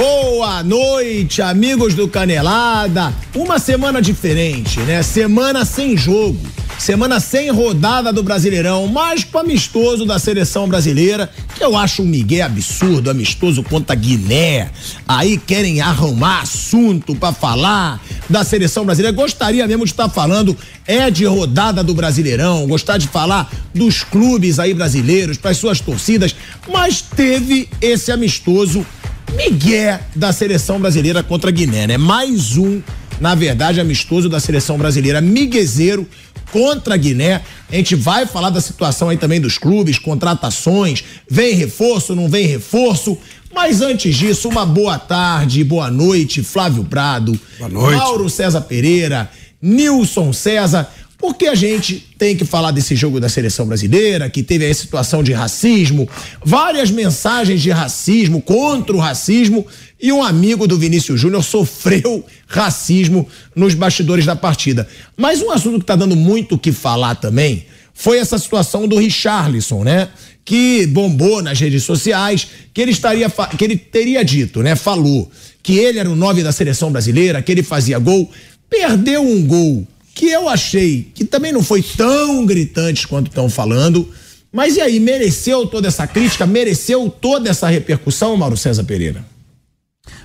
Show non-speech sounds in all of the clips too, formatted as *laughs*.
Boa noite, amigos do Canelada. Uma semana diferente, né? Semana sem jogo. Semana sem rodada do Brasileirão, mais com amistoso da seleção brasileira, que eu acho um migué absurdo, amistoso contra Guiné. Aí querem arrumar assunto para falar da seleção brasileira. Gostaria mesmo de estar falando é de rodada do Brasileirão, gostar de falar dos clubes aí brasileiros, para as suas torcidas, mas teve esse amistoso migué da seleção brasileira contra a Guiné, né? Mais um, na verdade, amistoso da seleção brasileira, miguezeiro contra a Guiné. A gente vai falar da situação aí também dos clubes, contratações, vem reforço, não vem reforço. Mas antes disso, uma boa tarde, boa noite, Flávio Prado, Boa noite. Mauro César Pereira, Nilson César, porque a gente tem que falar desse jogo da seleção brasileira, que teve aí situação de racismo, várias mensagens de racismo, contra o racismo, e um amigo do Vinícius Júnior sofreu racismo nos bastidores da partida. Mas um assunto que está dando muito o que falar também foi essa situação do Richarlison, né? Que bombou nas redes sociais, que ele estaria, que ele teria dito, né? Falou que ele era o nove da seleção brasileira, que ele fazia gol, perdeu um gol que eu achei que também não foi tão gritante quanto estão falando. Mas e aí, mereceu toda essa crítica? Mereceu toda essa repercussão, Mauro César Pereira?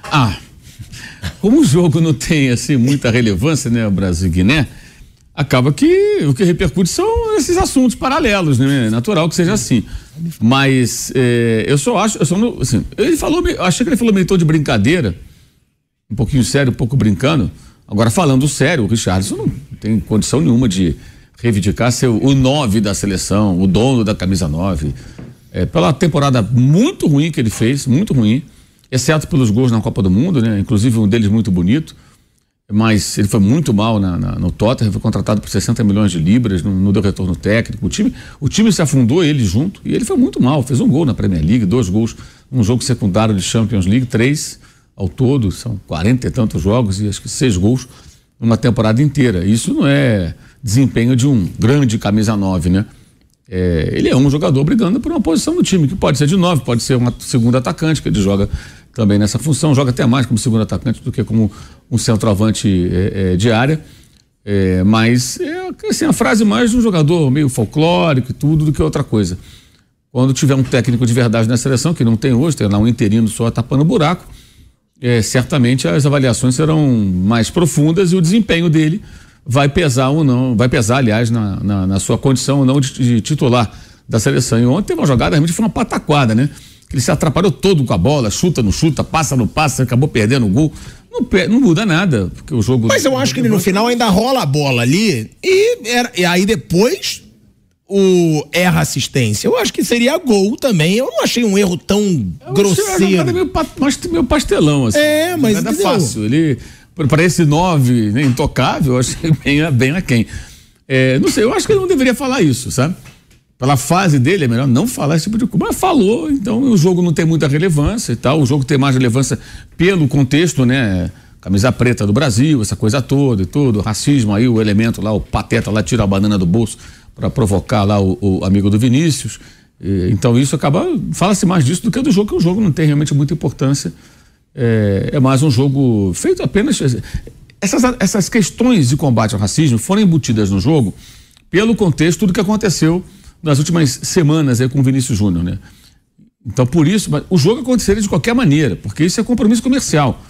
Ah, como o jogo não tem assim muita relevância, né, Brasil e Guiné, acaba que o que repercute são esses assuntos paralelos, né? É natural que seja assim. Mas eh, eu só acho, eu só não, assim, ele falou, achei que ele falou meio tom de brincadeira, um pouquinho sério, um pouco brincando. Agora falando sério, o Richardson não tem condição nenhuma de reivindicar ser o, o nove da seleção, o dono da camisa nove. É, pela temporada muito ruim que ele fez, muito ruim, exceto pelos gols na Copa do Mundo, né? Inclusive um deles muito bonito. Mas ele foi muito mal na, na- no Tottenham, foi contratado por 60 milhões de libras, não, não deu retorno técnico. O time, o time se afundou, ele junto, e ele foi muito mal. Fez um gol na Premier League, dois gols, um jogo secundário de Champions League, três ao todo, são 40 e tantos jogos e acho que seis gols numa temporada inteira. Isso não é desempenho de um grande camisa 9, né? É, ele é um jogador brigando por uma posição no time, que pode ser de nove, pode ser uma segunda atacante, que ele joga também nessa função, joga até mais como segundo atacante do que como um centroavante é, é, de área. É, mas é assim, a frase mais de um jogador meio folclórico e tudo do que outra coisa. Quando tiver um técnico de verdade na seleção, que não tem hoje, tem lá um interino só tapando buraco, é, certamente as avaliações serão mais profundas e o desempenho dele vai pesar ou não, vai pesar, aliás, na, na, na sua condição ou não de, de titular da seleção. E ontem teve uma jogada, realmente foi uma pataquada, né? Ele se atrapalhou todo com a bola, chuta, não chuta, passa, não passa, acabou perdendo o gol. Não, não muda nada, porque o jogo. Mas eu acho que ele no final ainda rola a bola ali e, era- e aí depois o erra assistência. Eu acho que seria gol também. Eu não achei um erro tão Eu grosseiro. meio, meio pastelão, assim. É, mas Nada entendeu? fácil. Ele, para esse nove né, intocável, eu achei *laughs* bem, bem aquém. É, não sei, eu acho que ele não deveria falar isso, sabe? Pela fase dele, é melhor não falar esse tipo de coisa. Mas falou, então o jogo não tem muita relevância e tal. O jogo tem mais relevância pelo contexto, né? Camisa preta do Brasil, essa coisa toda e tudo. Racismo aí, o elemento lá, o pateta lá tira a banana do bolso para provocar lá o, o amigo do Vinícius. E, então isso acaba. Fala-se mais disso do que do jogo, que o jogo não tem realmente muita importância é, é mais um jogo feito apenas. Essas, essas questões de combate ao racismo foram embutidas no jogo pelo contexto do que aconteceu nas últimas semanas aí com o Vinícius Júnior, né? Então, por isso, o jogo aconteceria de qualquer maneira, porque isso é compromisso comercial.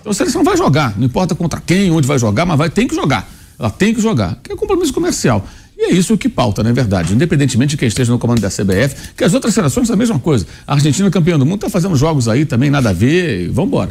Então a seleção vai jogar, não importa contra quem, onde vai jogar, mas vai, tem que jogar. Ela tem que jogar, que é compromisso comercial. E é isso que pauta, na é verdade, independentemente de quem esteja no comando da CBF, que as outras seleções são a mesma coisa. A Argentina campeã do mundo está fazendo jogos aí também, nada a ver, vamos embora.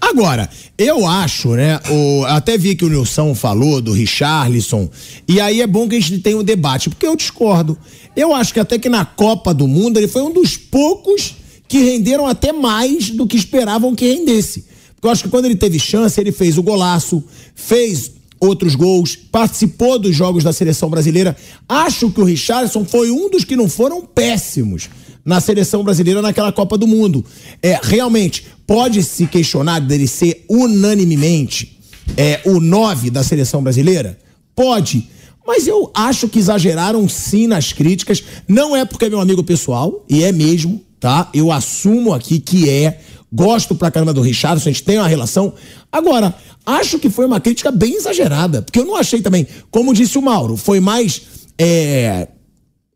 Agora, eu acho, né? O, até vi que o Nilson falou do Richarlison, e aí é bom que a gente tenha um debate, porque eu discordo. Eu acho que até que na Copa do Mundo ele foi um dos poucos que renderam até mais do que esperavam que rendesse. Porque eu acho que quando ele teve chance, ele fez o golaço, fez outros gols, participou dos jogos da seleção brasileira. Acho que o Richardson foi um dos que não foram péssimos na seleção brasileira naquela Copa do Mundo. É, realmente, pode se questionar dele ser unanimemente é, o nove da seleção brasileira? Pode. Mas eu acho que exageraram sim nas críticas. Não é porque é meu amigo pessoal, e é mesmo, tá? Eu assumo aqui que é. Gosto pra caramba do Richardson, a gente tem uma relação. Agora, acho que foi uma crítica bem exagerada, porque eu não achei também, como disse o Mauro, foi mais é,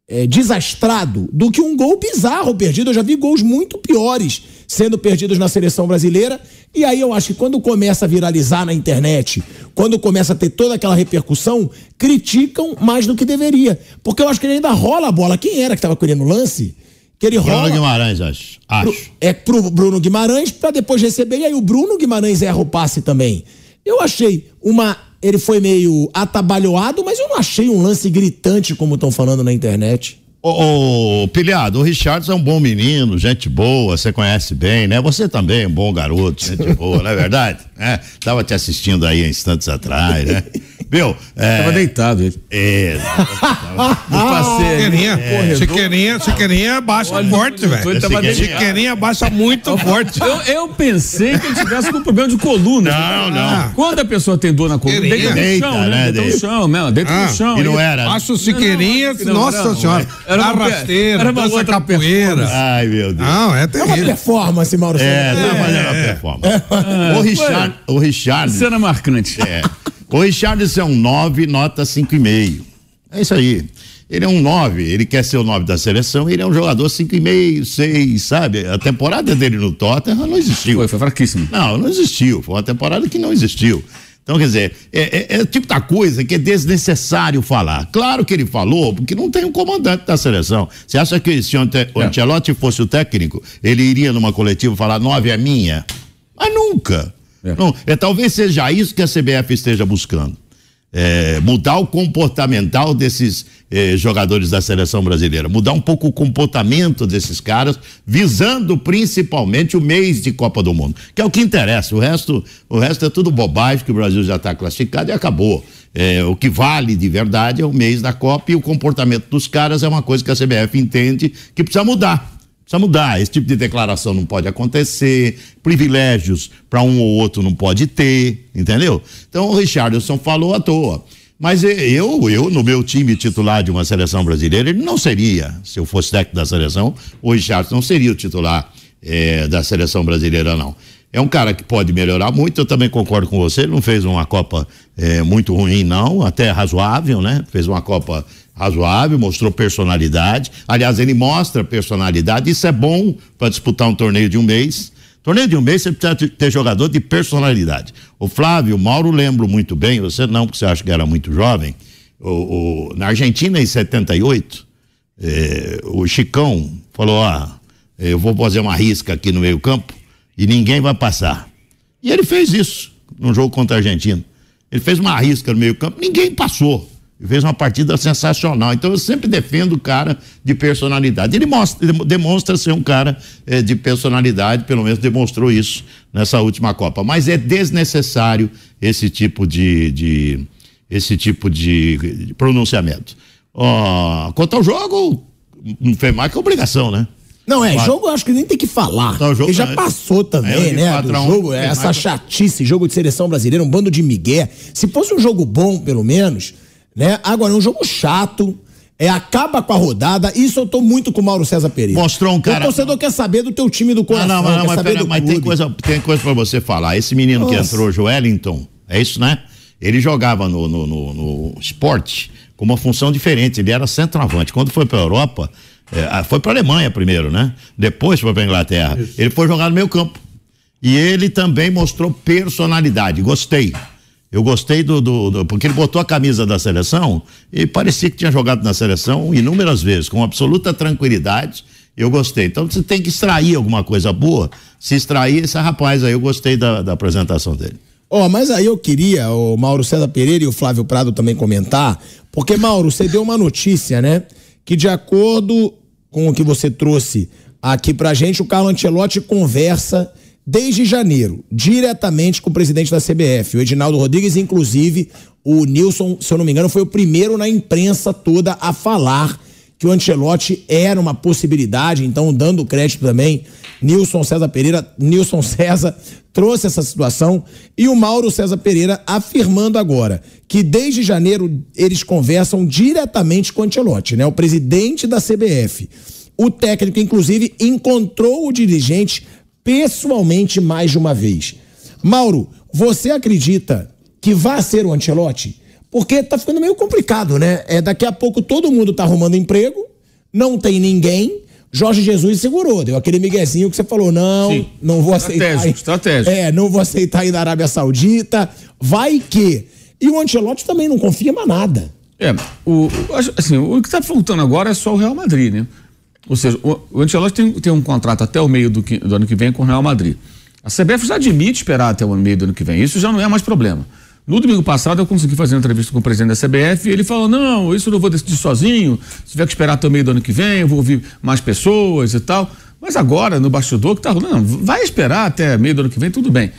é, desastrado do que um gol bizarro perdido. Eu já vi gols muito piores sendo perdidos na seleção brasileira. E aí eu acho que quando começa a viralizar na internet, quando começa a ter toda aquela repercussão, criticam mais do que deveria. Porque eu acho que ele ainda rola a bola. Quem era que estava colhendo o lance? Que ele Bruno rola. Bruno Guimarães, acho. acho. É pro Bruno Guimarães para depois receber e aí o Bruno Guimarães erra o passe também. Eu achei uma ele foi meio atabalhoado, mas eu não achei um lance gritante como estão falando na internet. Ô, ô, Pilhado, o Richardson é um bom menino, gente boa, você conhece bem, né? Você também é um bom garoto, gente boa, não é verdade? *laughs* É, tava te assistindo aí instantes atrás, né? Viu? É, tava deitado ele. É. *laughs* Chiqueirinha, é. Chiqueirinha, Chiqueirinha baixa Olha, forte, velho. Chiqueirinha baixa muito forte. Eu, eu, pensei que ele tivesse com problema de coluna. Não, não. Ah. Quando a pessoa tem dor na coluna, deita no chão, né? Deita no chão, mesmo, deita no chão. E não era. Acho Chiqueirinha, nossa senhora. Era uma rasteira, era uma dança capoeira. Ai, meu Deus. Não, é terrível. É uma performance, Mauro. É, era uma performance. O Richard, o Richard. Cena marcante. É. O Richardson é um 9, nota 5,5. É isso aí. Ele é um 9, ele quer ser o 9 da seleção, ele é um jogador 5,5, 6, sabe? A temporada dele no Tottenham não existiu. Foi, foi fraquíssimo. Não, não existiu. Foi uma temporada que não existiu. Então, quer dizer, é, é, é, o tipo da coisa que é desnecessário falar. Claro que ele falou, porque não tem um comandante da seleção. Você acha que se o é. Ancelotti fosse o técnico, ele iria numa coletiva falar nove é minha? Mas nunca. É. Não, é talvez seja isso que a CBF esteja buscando. É, mudar o comportamental desses eh, jogadores da seleção brasileira, mudar um pouco o comportamento desses caras, visando principalmente o mês de Copa do Mundo, que é o que interessa. O resto, o resto é tudo bobagem que o Brasil já está classificado e acabou. É, o que vale de verdade é o mês da Copa e o comportamento dos caras é uma coisa que a CBF entende que precisa mudar. Precisa mudar. Esse tipo de declaração não pode acontecer, privilégios para um ou outro não pode ter, entendeu? Então o Richardson falou à toa. Mas eu, eu, no meu time titular de uma seleção brasileira, ele não seria, se eu fosse técnico da seleção, o Richardson não seria o titular é, da seleção brasileira, não. É um cara que pode melhorar muito, eu também concordo com você, ele não fez uma Copa é, muito ruim, não, até razoável, né? Fez uma Copa razoável, mostrou personalidade. Aliás, ele mostra personalidade, isso é bom para disputar um torneio de um mês. Torneio de um mês você precisa ter jogador de personalidade. O Flávio, o Mauro lembro muito bem, você não, porque você acha que era muito jovem. O, o na Argentina, em 78, eh, o Chicão falou: ah, eu vou fazer uma risca aqui no meio-campo e ninguém vai passar. E ele fez isso no jogo contra a Argentina. Ele fez uma risca no meio-campo, ninguém passou fez uma partida sensacional. Então eu sempre defendo o cara de personalidade. Ele, mostra, demonstra ser um cara eh, de personalidade, pelo menos demonstrou isso nessa última Copa. Mas é desnecessário esse tipo de, de esse tipo de, de pronunciamento. Oh, quanto ao jogo, não fez mais que obrigação, né? Não, é, jogo eu acho que nem tem que falar. Não, jogo, Ele já é, passou também, é, né? Do jogo, é, essa chatice, jogo de seleção brasileira, um bando de migué. Se fosse um jogo bom, pelo menos, né? Agora, é um jogo chato. é acaba com a rodada. Isso eu tô muito com o Mauro César Pereira. Mostrou um cara. O torcedor quer saber do teu time do coração. Não, não, não, mas, saber pera, mas tem coisa, tem coisa pra você falar. Esse menino Nossa. que entrou, Joelinton, é isso, né? Ele jogava no, no, no, no esporte com uma função diferente. Ele era centroavante. Quando foi pra Europa, é, foi pra Alemanha primeiro, né? Depois foi pra Inglaterra. Isso. Ele foi jogar no meio campo. E ele também mostrou personalidade. Gostei. Eu gostei do, do, do, Porque ele botou a camisa da seleção e parecia que tinha jogado na seleção inúmeras vezes, com absoluta tranquilidade. Eu gostei. Então você tem que extrair alguma coisa boa. Se extrair esse rapaz aí, eu gostei da, da apresentação dele. Ó, oh, mas aí eu queria o Mauro César Pereira e o Flávio Prado também comentar, porque, Mauro, você deu uma notícia, né? Que de acordo com o que você trouxe aqui pra gente, o Carlo Ancelotti conversa desde janeiro, diretamente com o presidente da CBF, o Edinaldo Rodrigues, inclusive o Nilson, se eu não me engano, foi o primeiro na imprensa toda a falar que o Ancelotti era uma possibilidade, então dando crédito também, Nilson César Pereira, Nilson César trouxe essa situação e o Mauro César Pereira afirmando agora que desde janeiro eles conversam diretamente com o Ancelotti, né? O presidente da CBF. O técnico, inclusive, encontrou o dirigente pessoalmente mais de uma vez. Mauro, você acredita que vai ser o Ancelotti? Porque tá ficando meio complicado, né? É, daqui a pouco todo mundo tá arrumando emprego, não tem ninguém. Jorge Jesus segurou, deu aquele miguezinho que você falou, não, Sim. não vou aceitar. Estratégico, estratégico. É, não vou aceitar ir da Arábia Saudita, vai que. E o Ancelotti também não confia mais nada. É, o, assim, o que está faltando agora é só o Real Madrid, né? Ou seja, o, o Ancelotti tem, tem um contrato até o meio do, do, ano que vem com o Real Madrid. A CBF já admite esperar até o meio do ano que vem. Isso já não é mais problema. No domingo passado eu consegui fazer uma entrevista com o presidente da CBF e ele falou: não, isso eu não vou decidir sozinho. Se tiver que esperar até o meio do ano que vem, eu vou ouvir mais pessoas e tal. Mas agora, no bastidor que tá rolando, vai esperar até meio do ano que vem, tudo bem.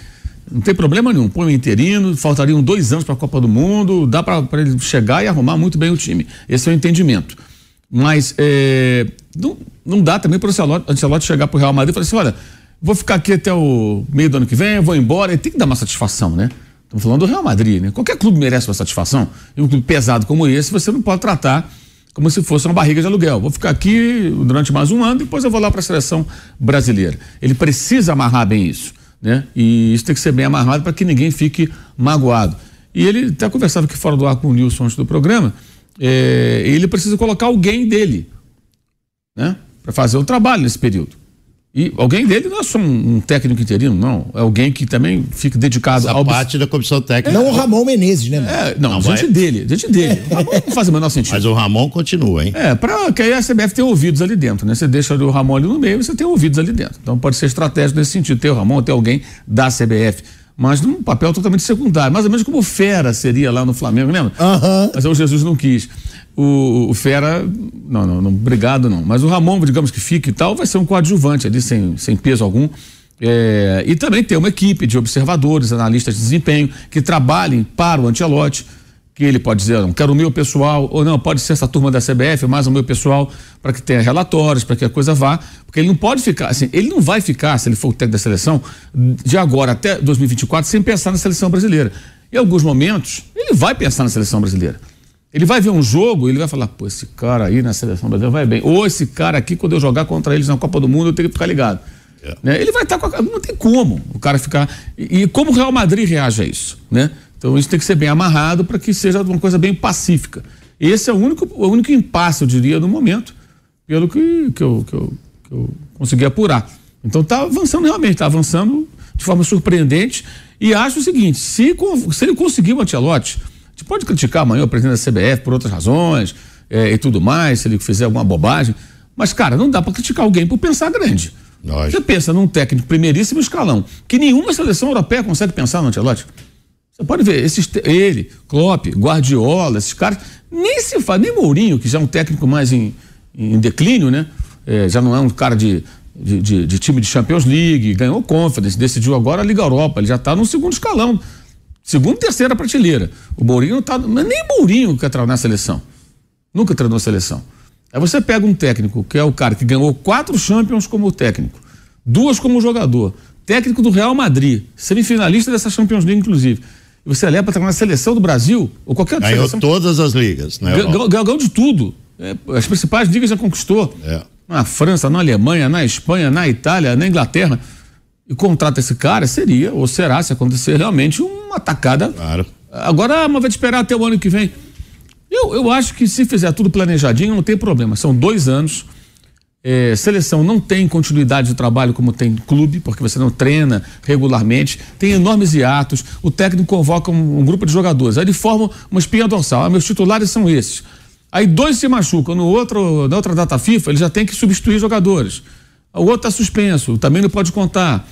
Não tem problema nenhum. Põe o interino, faltariam dois anos para a Copa do Mundo, dá para ele chegar e arrumar muito bem o time. Esse é o entendimento. Mas é, não, não dá também para o Ancelotti chegar para o Real Madrid e falar assim: olha, vou ficar aqui até o meio do ano que vem, vou embora. Ele tem que dar uma satisfação, né? Estamos falando do Real Madrid, né? Qualquer clube merece uma satisfação. E um clube pesado como esse, você não pode tratar como se fosse uma barriga de aluguel. Vou ficar aqui durante mais um ano, depois eu vou lá para a seleção brasileira. Ele precisa amarrar bem isso, né? E isso tem que ser bem amarrado para que ninguém fique magoado. E ele até conversava aqui fora do ar com o Nilson antes do programa é, ele precisa colocar alguém dele, né? Para fazer o trabalho nesse período. E alguém dele não é só um, um, técnico interino, não. É alguém que também fica dedicado Essa ao. parte da comissão técnica. Não o Ramon Menezes, né? É, não, não gente vai... dele, gente dele. O Ramon não faz o menor sentido. Mas o Ramon continua, hein? É, para que aí a CBF tenha ouvidos ali dentro, né? Você deixa o Ramon ali no meio, você tem ouvidos ali dentro. Então pode ser estratégico nesse sentido, ter o Ramon, ter alguém da CBF mas num papel totalmente secundário, mais ou menos como o Fera seria lá no Flamengo, lembra? Uhum. Mas o Jesus não quis. O, o, Fera, não, não, não, obrigado não. Mas o Ramon, digamos que fique e tal, vai ser um coadjuvante ali, sem, sem peso algum. É, e também ter uma equipe de observadores, analistas de desempenho, que trabalhem para o Antelote que ele pode dizer, não quero o meu pessoal, ou não, pode ser essa turma da CBF, mais o meu pessoal, para que tenha relatórios, para que a coisa vá, porque ele não pode ficar, assim, ele não vai ficar, se ele for o técnico da seleção, de agora até 2024, sem pensar na seleção brasileira. Em alguns momentos, ele vai pensar na seleção brasileira. Ele vai ver um jogo, ele vai falar, pô, esse cara aí na seleção brasileira vai bem. Ou esse cara aqui, quando eu jogar contra eles na Copa do Mundo, eu tenho que ficar ligado. É. Né? Ele vai estar tá com a. Não tem como o cara ficar. E, e como o Real Madrid reage a isso, né? Então isso tem que ser bem amarrado para que seja uma coisa bem pacífica. Esse é o único, o único impasse, eu diria, no momento, pelo que, que, eu, que, eu, que eu consegui apurar. Então está avançando realmente, está avançando de forma surpreendente. E acho o seguinte: se, se ele conseguir o Antelote, gente pode criticar amanhã o presidente da CBF por outras razões é, e tudo mais, se ele fizer alguma bobagem. Mas, cara, não dá para criticar alguém por pensar grande. Você pensa num técnico primeiríssimo escalão, que nenhuma seleção europeia consegue pensar no Antelote. Você pode ver, esses, ele, Klopp, Guardiola, esses caras, nem se faz, nem Mourinho, que já é um técnico mais em, em declínio, né? É, já não é um cara de, de, de, de, time de Champions League, ganhou Conference, decidiu agora a Liga Europa, ele já está no segundo escalão, segundo terceira prateleira. O Mourinho não está, mas nem Mourinho quer treinar na seleção, nunca treinou a seleção. Aí você pega um técnico, que é o cara que ganhou quatro Champions como técnico, duas como jogador, técnico do Real Madrid, semifinalista dessa Champions League, inclusive você leva para treinar na seleção do Brasil, ou qualquer outra Ganhou seleção. todas as ligas, né? Ganhou, ganhou de tudo. É, as principais ligas já conquistou. É. Na França, na Alemanha, na Espanha, na Itália, na Inglaterra. E contrata esse cara, seria, ou será, se acontecer realmente, uma atacada. Claro. Agora, mas vai esperar até o ano que vem. Eu, eu acho que se fizer tudo planejadinho, não tem problema. São dois anos. É, seleção não tem continuidade de trabalho como tem clube, porque você não treina regularmente, tem enormes hiatos. O técnico convoca um, um grupo de jogadores, aí ele forma uma espinha dorsal. Ah, meus titulares são esses. Aí dois se machucam, no outro, na outra data FIFA, ele já tem que substituir jogadores. O outro está suspenso, também não pode contar.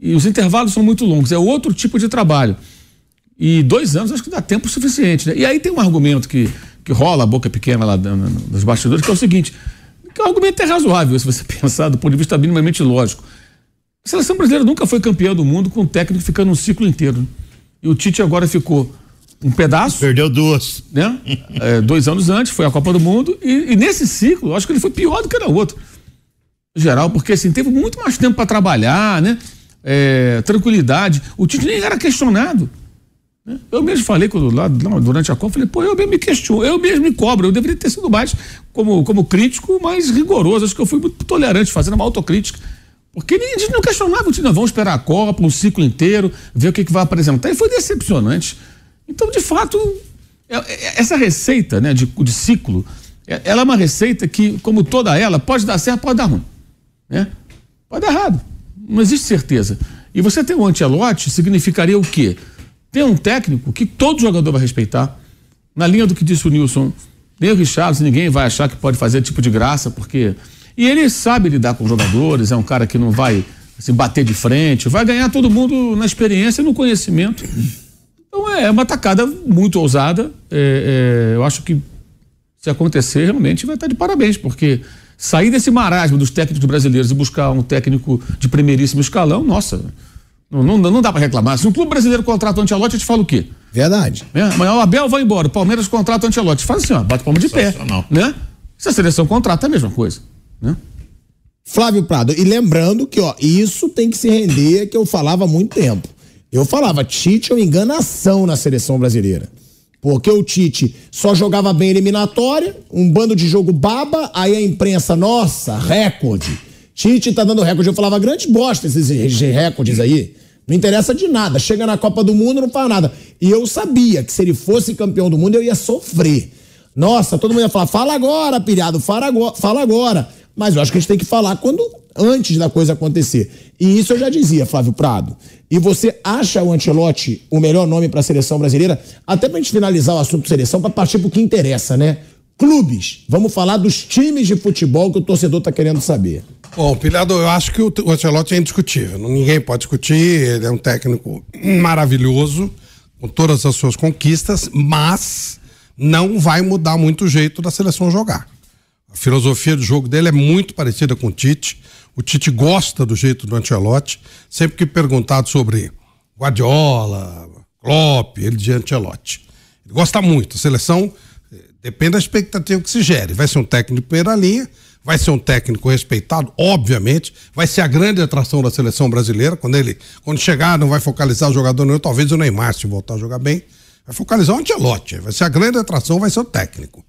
E os intervalos são muito longos, é outro tipo de trabalho. E dois anos acho que dá tempo suficiente. Né? E aí tem um argumento que, que rola a boca pequena lá nos bastidores, que é o seguinte: que o argumento é razoável, *laughs* se você pensar do ponto de vista minimamente lógico. A seleção brasileira nunca foi campeã do mundo com o técnico ficando um ciclo inteiro. Né? E o Tite agora ficou um pedaço. Perdeu duas. Né? É, dois anos antes, foi a Copa do Mundo. E, e nesse ciclo, acho que ele foi pior do que era outro. Em geral, porque assim, teve muito mais tempo para trabalhar, né? É, tranquilidade. O Tite nem era questionado. Né? Eu mesmo falei quando, lá, durante a Copa, falei, pô, eu mesmo me questiono, eu mesmo me cobro, eu deveria ter sido mais como, como crítico, mais rigoroso. Acho que eu fui muito tolerante, fazendo uma autocrítica. Porque a gente não questionava o time, vamos esperar a Copa, um ciclo inteiro, ver o que, que vai apresentar. E foi decepcionante. Então, de fato, é, é, essa receita né, de, de ciclo, é, ela é uma receita que, como toda ela, pode dar certo, pode dar ruim. Né? Pode dar errado. Não existe certeza. E você ter um antelote significaria o quê? Tem um técnico que todo jogador vai respeitar. Na linha do que disse o Nilson, nem o Richardson, ninguém vai achar que pode fazer tipo de graça, porque. E ele sabe lidar com jogadores, é um cara que não vai se bater de frente, vai ganhar todo mundo na experiência e no conhecimento. Então é uma tacada muito ousada. É, é, eu acho que se acontecer, realmente vai estar de parabéns, porque sair desse marasmo dos técnicos brasileiros e buscar um técnico de primeiríssimo escalão, nossa, não, não, não dá para reclamar. Se um clube brasileiro contrata o Antelote, a gente fala o quê? Verdade. É, amanhã o Abel vai embora, o Palmeiras contrata o Antelote. Faz assim, ó, bate palma de pé. Né? Se a seleção contrata, é a mesma coisa. Né? Flávio Prado, e lembrando que, ó, isso tem que se render, que eu falava há muito tempo. Eu falava, Tite é uma enganação na seleção brasileira. Porque o Tite só jogava bem eliminatória, um bando de jogo baba, aí a imprensa, nossa, recorde. Tite tá dando recorde. Eu falava, grande bosta esses recordes aí. Não interessa de nada. Chega na Copa do Mundo, não faz nada. E eu sabia que se ele fosse campeão do mundo, eu ia sofrer. Nossa, todo mundo ia falar, fala agora, pilhado, fala agora, fala agora. Mas eu acho que a gente tem que falar quando antes da coisa acontecer. E isso eu já dizia, Flávio Prado. E você acha o Ancelotti o melhor nome para a seleção brasileira? Até para a gente finalizar o assunto seleção, para partir para o que interessa, né? Clubes. Vamos falar dos times de futebol que o torcedor está querendo saber. Bom, Pilhado, eu acho que o Ancelotti é indiscutível. Ninguém pode discutir. Ele é um técnico maravilhoso, com todas as suas conquistas, mas não vai mudar muito o jeito da seleção jogar. A filosofia do jogo dele é muito parecida com o Tite. O Tite gosta do jeito do Ancelotti. Sempre que perguntado sobre Guardiola, Klopp, ele diz Ancelotti. Ele gosta muito. A seleção eh, depende da expectativa que se gere. Vai ser um técnico de primeira linha, vai ser um técnico respeitado, obviamente, vai ser a grande atração da seleção brasileira, quando ele, quando chegar, não vai focalizar o jogador nenhum, talvez o Neymar, se voltar a jogar bem, vai focalizar o Antelote, vai ser a grande atração, vai ser o técnico.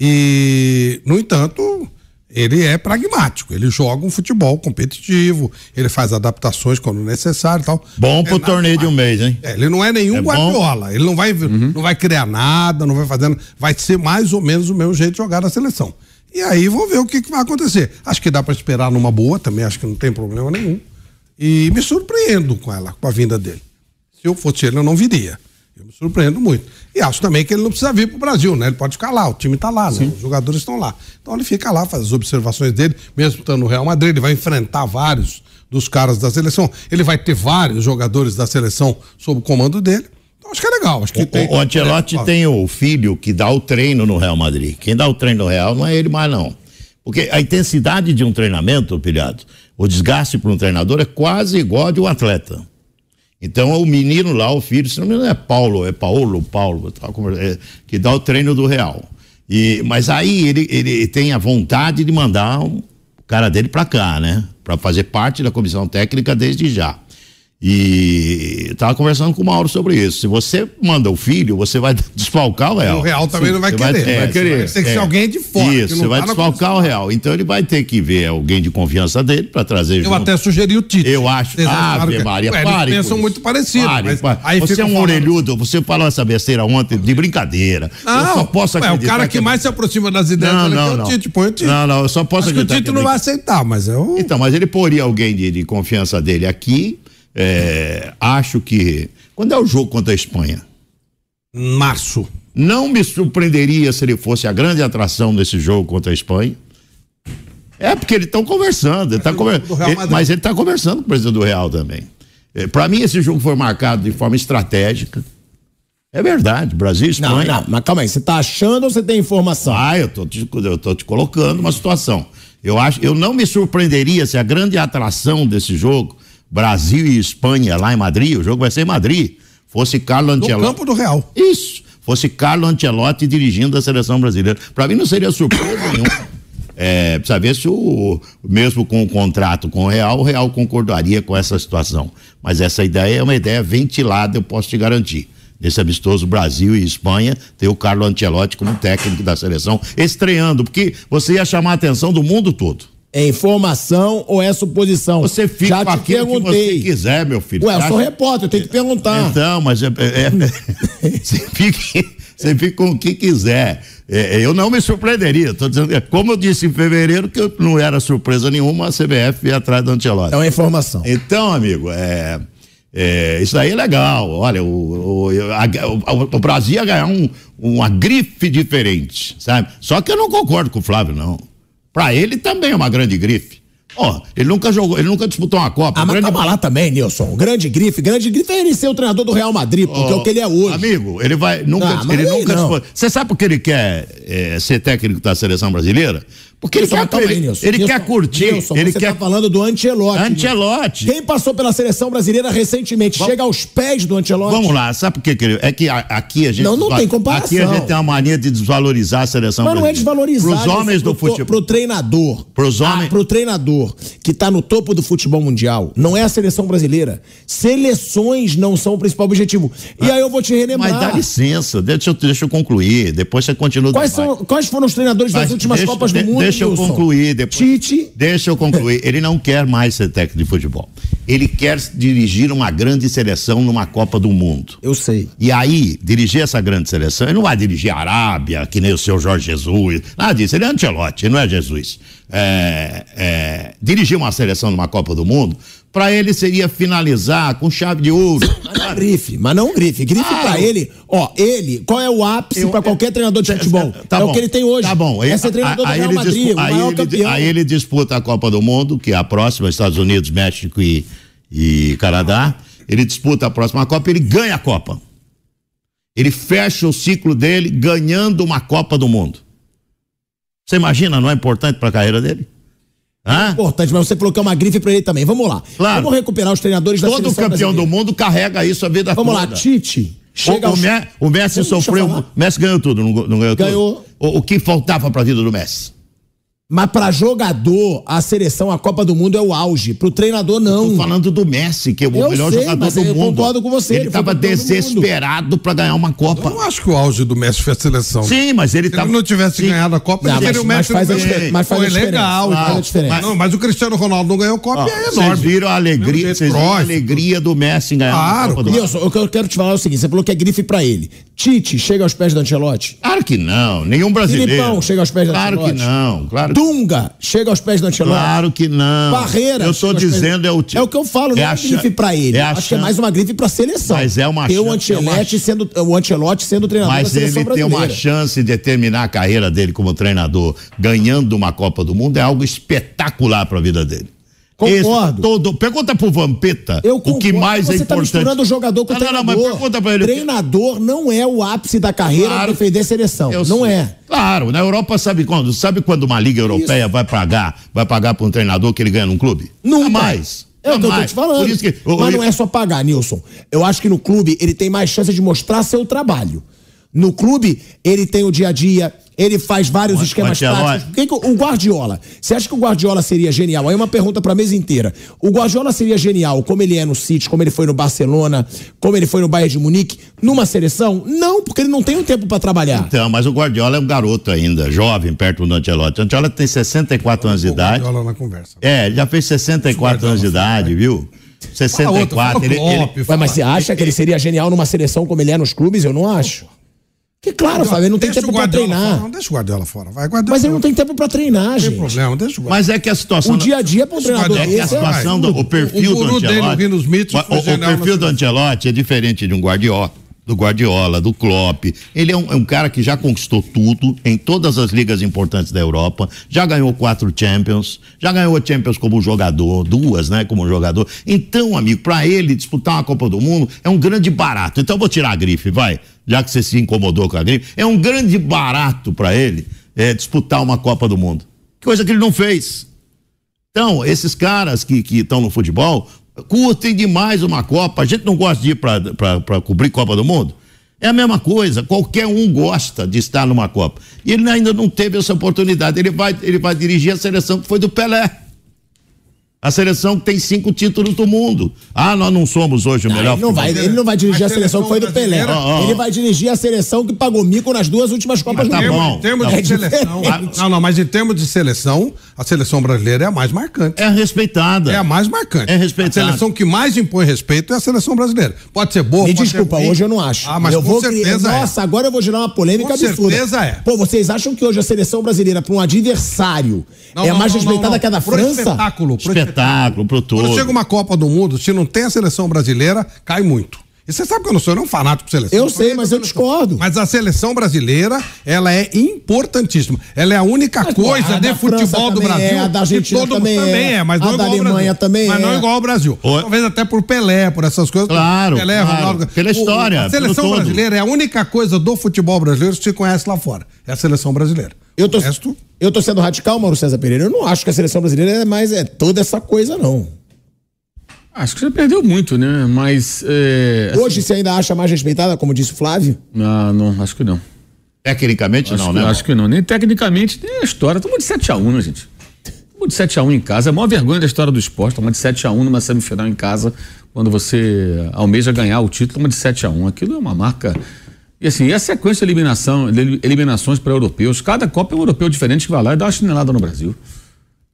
E, no entanto, ele é pragmático, ele joga um futebol competitivo, ele faz adaptações quando necessário e tal. Bom pro é torneio de um mês, hein? É, ele não é nenhum é Guardiola, bom. ele não vai, uhum. não vai criar nada, não vai fazendo, vai ser mais ou menos o mesmo jeito de jogar na seleção. E aí vamos ver o que, que vai acontecer. Acho que dá para esperar numa boa, também acho que não tem problema nenhum. E me surpreendo com ela, com a vinda dele. Se eu fosse ele, eu não viria. Eu me surpreendo muito. E acho também que ele não precisa vir para o Brasil, né? Ele pode ficar lá, o time está lá, né? os jogadores estão lá. Então ele fica lá, faz as observações dele, mesmo estando no Real Madrid, ele vai enfrentar vários dos caras da seleção. Ele vai ter vários jogadores da seleção sob o comando dele. Então acho que é legal. Acho que o, tem, o Ancelotti é, tem o filho que dá o treino no Real Madrid. Quem dá o treino no Real não é ele mais, não. Porque a intensidade de um treinamento, pilhado, o desgaste para um treinador é quase igual a de um atleta. Então o menino lá, o filho, se não me engano é Paulo, é Paulo, Paulo, é, que dá o treino do Real. E, mas aí ele, ele tem a vontade de mandar o cara dele para cá, né? Para fazer parte da comissão técnica desde já. E estava conversando com o Mauro sobre isso. Se você manda o filho, você vai *laughs* desfalcar o Real. O Real também não vai querer. é, vai querer. Tem que ser alguém de fora. Isso, que você não vai tá desfalcar o Real. Então ele vai ter que ver alguém de confiança dele para trazer Eu junto. até sugeri o Tite. Eu acho. Vocês Ave que- Maria, Ué, pare. Eles pensam muito parecido. Pare, pare. aí você é um falando- orelhudo, você falou essa besteira ontem de brincadeira. eu Não, só posso ué, o acreditar cara que, é- mais se aproxima das ideias Não, dele não, é o não. Tite. Põe o Tite. Não, não, eu só posso Acho que o acreditar Tite que é não vai aceitar, mas é o. Então, mas ele poria alguém de confiança dele aqui. É, acho que. Quando é o jogo contra a Espanha? Março. Não me surpreenderia se ele fosse a grande atração desse jogo contra a Espanha. É porque eles estão conversando. Ele tá conver- ele- mas ele está conversando com o presidente do Real também. Para mim, esse jogo foi marcado de forma estratégica. É verdade, Brasil e Não, Espanha. não, mas calma aí, você tá achando ou você tem informação? Ah, eu tô, te, eu tô te colocando uma situação. Eu acho, eu não me surpreenderia se a grande atração desse jogo, Brasil e Espanha lá em Madrid, o jogo vai ser em Madrid, fosse Carlo No Ancelotti. campo do Real. Isso, fosse Carlo Ancelotti dirigindo a seleção brasileira. Para mim não seria surpresa nenhuma. É, precisa ver se o, mesmo com o contrato com o Real, o Real concordaria com essa situação. Mas essa ideia é uma ideia ventilada, eu posso te garantir. Nesse amistoso Brasil e Espanha, ter o Carlo Ancelotti como técnico da seleção, estreando, porque você ia chamar a atenção do mundo todo. É informação ou é suposição? Você fica Já com aquilo que você perguntei. quiser, meu filho. Ué, eu sou repórter, eu tenho que perguntar. Então, mas é, é- é- *laughs* você, fica, você fica com o que quiser. É, eu não me surpreenderia. Tô dizendo, é, como eu disse em fevereiro, que eu não era surpresa nenhuma, a CBF ia atrás do Ancelotti. É uma informação. Então, amigo, é, é, isso aí é legal. Olha, o, o, a- o- o Brasil ia ganhar um, uma grife diferente, sabe? Só que eu não concordo com o Flávio, não. Pra ele também é uma grande grife. Ó, ele nunca jogou, ele nunca disputou uma Copa. Ah, mas grande lá também, Nilson. Grande grife, grande grife é ele ser o treinador do Real Madrid, porque é o que ele é hoje. Amigo, ele vai. Nunca, Ah, ele nunca. Você sabe por que ele quer eh, ser técnico da seleção brasileira? Porque ele quer, mas calma aí, Nilson. ele Nilson, quer curtir. Nilson, ele você quer. tá falando do Ancelotti. Ancelotti. Quem passou pela seleção brasileira recentemente chega aos pés do Ancelotti? Vamos lá, sabe por que que ele. É que aqui a gente. Não, não tem comparação. Aqui a gente tem uma mania de desvalorizar a seleção Mas não é brasileira. desvalorizar. Para os homens do futebol. Pro treinador. Pros homens- Ah, pro treinador que tá no topo do futebol mundial, não é a seleção brasileira. Seleções não são o principal objetivo. E aí eu vou te relembrar. Mas dá licença, deixa eu, deixa eu concluir. Depois você continua o Quais, são, quais foram os treinadores das Mas últimas deixa- Copas de- do Mundo? Deixa eu concluir depois. Tite. Deixa eu concluir. Ele não quer mais ser técnico de futebol. Ele quer dirigir uma grande seleção numa Copa do Mundo. Eu sei. E aí, dirigir essa grande seleção, ele não vai dirigir a Arábia, que nem o seu Jorge Jesus, nada disso. Ele é Ancelotti, não é Jesus. É, é, dirigir uma seleção numa Copa do Mundo, para ele seria finalizar com chave de ouro. *coughs* Mas não grife, mas não grife. Grife Ah, pra eu- ele, ó, ele, qual é o ápice pra qualquer treinador de futebol? Tá é bom, o que ele tem hoje. Tá bom. É ser treinador do aí Real ele Madrid, dispu- o aí ele-. Aí ele disputa a Copa do Mundo, que é a próxima, Estados Unidos, México e, e Canadá. Ele disputa a próxima Copa, ele ganha a Copa. Ele fecha o ciclo dele ganhando uma Copa do Mundo. Você imagina, não é importante para a carreira dele? Hã? Importante, mas você falou que é uma grife pra ele também. Vamos lá. Claro. Vamos recuperar os treinadores da Todo campeão do brasileira. mundo carrega isso a vida Vamos lá, toda. Tite. Chega o, o, aos... Me- o Messi sofreu. O Messi ganhou tudo, não, não ganhou, Ganhou. tudo? O, o que faltava para a vida do Messi? Mas pra jogador, a seleção, a Copa do Mundo é o auge. Pro treinador, não. Tô falando do Messi, que é o Eu melhor sei, jogador mas do eu mundo. concordo com você, Ele estava desesperado para ganhar uma Eu Copa. não acho que o auge do Messi foi a seleção. Sim, mas ele Se tava. ele não tivesse Sim. ganhado a Copa, Não, ele mas- seria o mas Messi. faz do a mas faz Foi a legal. Faz a diferença. Mas, não, mas o Cristiano Ronaldo não ganhou Copa Ó, e é Vocês enorme. viram a alegria, vocês viram a alegria do Messi em ganhar Claro, uma Copa do Mundo. Nilson, o que eu quero te falar é o seguinte: você falou que é grife pra ele. Tite chega aos pés do Ancelotti. Claro que não, nenhum brasileiro. Filipão chega aos pés do Claro que Ancelotti. não, claro que Dunga chega aos pés do Ancelotti. Claro que não. Barreira. Eu pés- dizendo é o É o que eu falo, não é, a uma chan- grife pra ele. é a Acho que é mais uma grife pra seleção. Mas é uma Ter o chan- é Ancelotti uma- sendo o Ancelotti sendo treinador da Mas seleção ele tem brasileira. uma chance de terminar a carreira dele como treinador ganhando uma Copa do Mundo é algo espetacular para a vida dele. Concordo. Esse todo, pergunta pro Vampeta Eu o que concordo, mais é você tá importante. misturando o jogador com o não, não, não, treinador. mas pergunta pra ele. Treinador não é o ápice da carreira Claro. defender seleção. Eu não sei. é. Claro, na Europa sabe quando? Sabe quando uma liga europeia vai pagar, vai pagar para um treinador que ele ganha num clube? Nunca. mais. É o que eu tô te falando. Isso que, Mas não é só pagar, Nilson. Eu acho que no clube ele tem mais chance de mostrar seu trabalho. No clube, ele tem o dia a dia, ele faz vários O esquemas táticos. Quem o Guardiola, você acha que o Guardiola seria genial? Aí uma pergunta pra mesa inteira. O Guardiola seria genial como ele é no City, como ele foi no Barcelona, como ele foi no Bayern de Munique, numa seleção? Não, porque ele não tem o tempo pra trabalhar. Então, mas o Guardiola é um garoto ainda, jovem, perto do Ancelotti. O Ancelotti tem 64 anos de idade. Guardiola na conversa. É, ele já fez 64 anos de idade, viu? 64. Fala ele, Klopp, ele- Ué, mas você acha que ele seria genial numa seleção como ele é nos clubes? Eu não acho. Que claro, Fábio, ele não tem tempo o pra treinar. fora, não deixa o Guardiola fora. Vai, Guardiola. Mas ele não tem tempo pra treinar, Não tem gente. problema, deixa o Guardiola. Mas é que a situação. O dia a dia pra um treinador É que a é situação, do, o perfil O guru do dele, o Ancelotti. O, o perfil do Ancelotti é diferente de um Guardiola. Do Guardiola, do Klopp. Ele é um, é um cara que já conquistou tudo em todas as ligas importantes da Europa, já ganhou quatro Champions, já ganhou Champions como jogador, duas, né, como jogador. Então, amigo, pra ele disputar uma Copa do Mundo é um grande barato. Então, eu vou tirar a grife, vai, já que você se incomodou com a grife. É um grande barato pra ele é, disputar uma Copa do Mundo. Coisa que ele não fez. Então, esses caras que estão no futebol curtem demais uma Copa. A gente não gosta de ir para cobrir Copa do Mundo. É a mesma coisa, qualquer um gosta de estar numa Copa. E ele ainda não teve essa oportunidade. Ele vai, ele vai dirigir a seleção que foi do Pelé. A seleção que tem cinco títulos do mundo. Ah, nós não somos hoje o Não, melhor ele, não vai, ele não vai dirigir A a seleção que foi do seleção Pelé. ó, ó. Ele vai dirigir a seleção que pagou mico nas duas últimas Copas do tá Mundo. bom. Em termos Não, de seleção. diferente. Não, não, mas em termos de seleção, a seleção brasileira é a mais marcante. É respeitada. É a mais marcante. É respeitada. A seleção que mais impõe respeito é a seleção brasileira. Pode ser boa, Me pode desculpa, ser hoje eu não acho. Ah, mas eu com vou certeza é. Nossa, agora eu vou gerar uma polêmica Com absurda. certeza é. Pô, vocês acham que hoje a seleção brasileira, para um adversário, Não, é não, mais não, respeitada não, não. que a da Pro França? espetáculo, pro Espetáculo pro todo. Quando chega uma Copa do Mundo, se não tem a seleção brasileira, cai muito. E você sabe que eu não sou nem um fanático de seleção. Eu sei, mas eu discordo. Mas a seleção brasileira, ela é importantíssima. Ela é a única Mas, coisa a de futebol do Brasil. é, a da Argentina todo também mundo é, também é, mas a não da igual Alemanha também Mas não é. igual ao Brasil. Talvez até por Pelé, por essas coisas. Claro, Pelé, claro. Ronaldo. Pela história, O- A seleção brasileira é a única coisa do futebol brasileiro que se conhece lá fora. É a seleção brasileira. Eu tô, O resto, eu tô sendo radical, Mauro César Pereira. Eu não acho que a seleção brasileira é mais é toda essa coisa, não. Acho que já perdeu muito, né? Mas. É, Hoje você ainda acha mais respeitada, como disse o Flávio? Ah, não, acho que não. Tecnicamente, Acho, não, que, né? acho que não. Nem tecnicamente, nem a história. Estamos de 7x1, né, gente? Estamos de 7x1 em casa. É a maior vergonha da história do esporte. Tomar de 7x1 numa semifinal em casa, quando você almeja ganhar o título, toma de 7x1. Aquilo é uma marca. E assim, e a sequência de eliminação, de eliminações para europeus. Cada Copa é um europeu diferente que vai lá e dá uma chinelada no Brasil.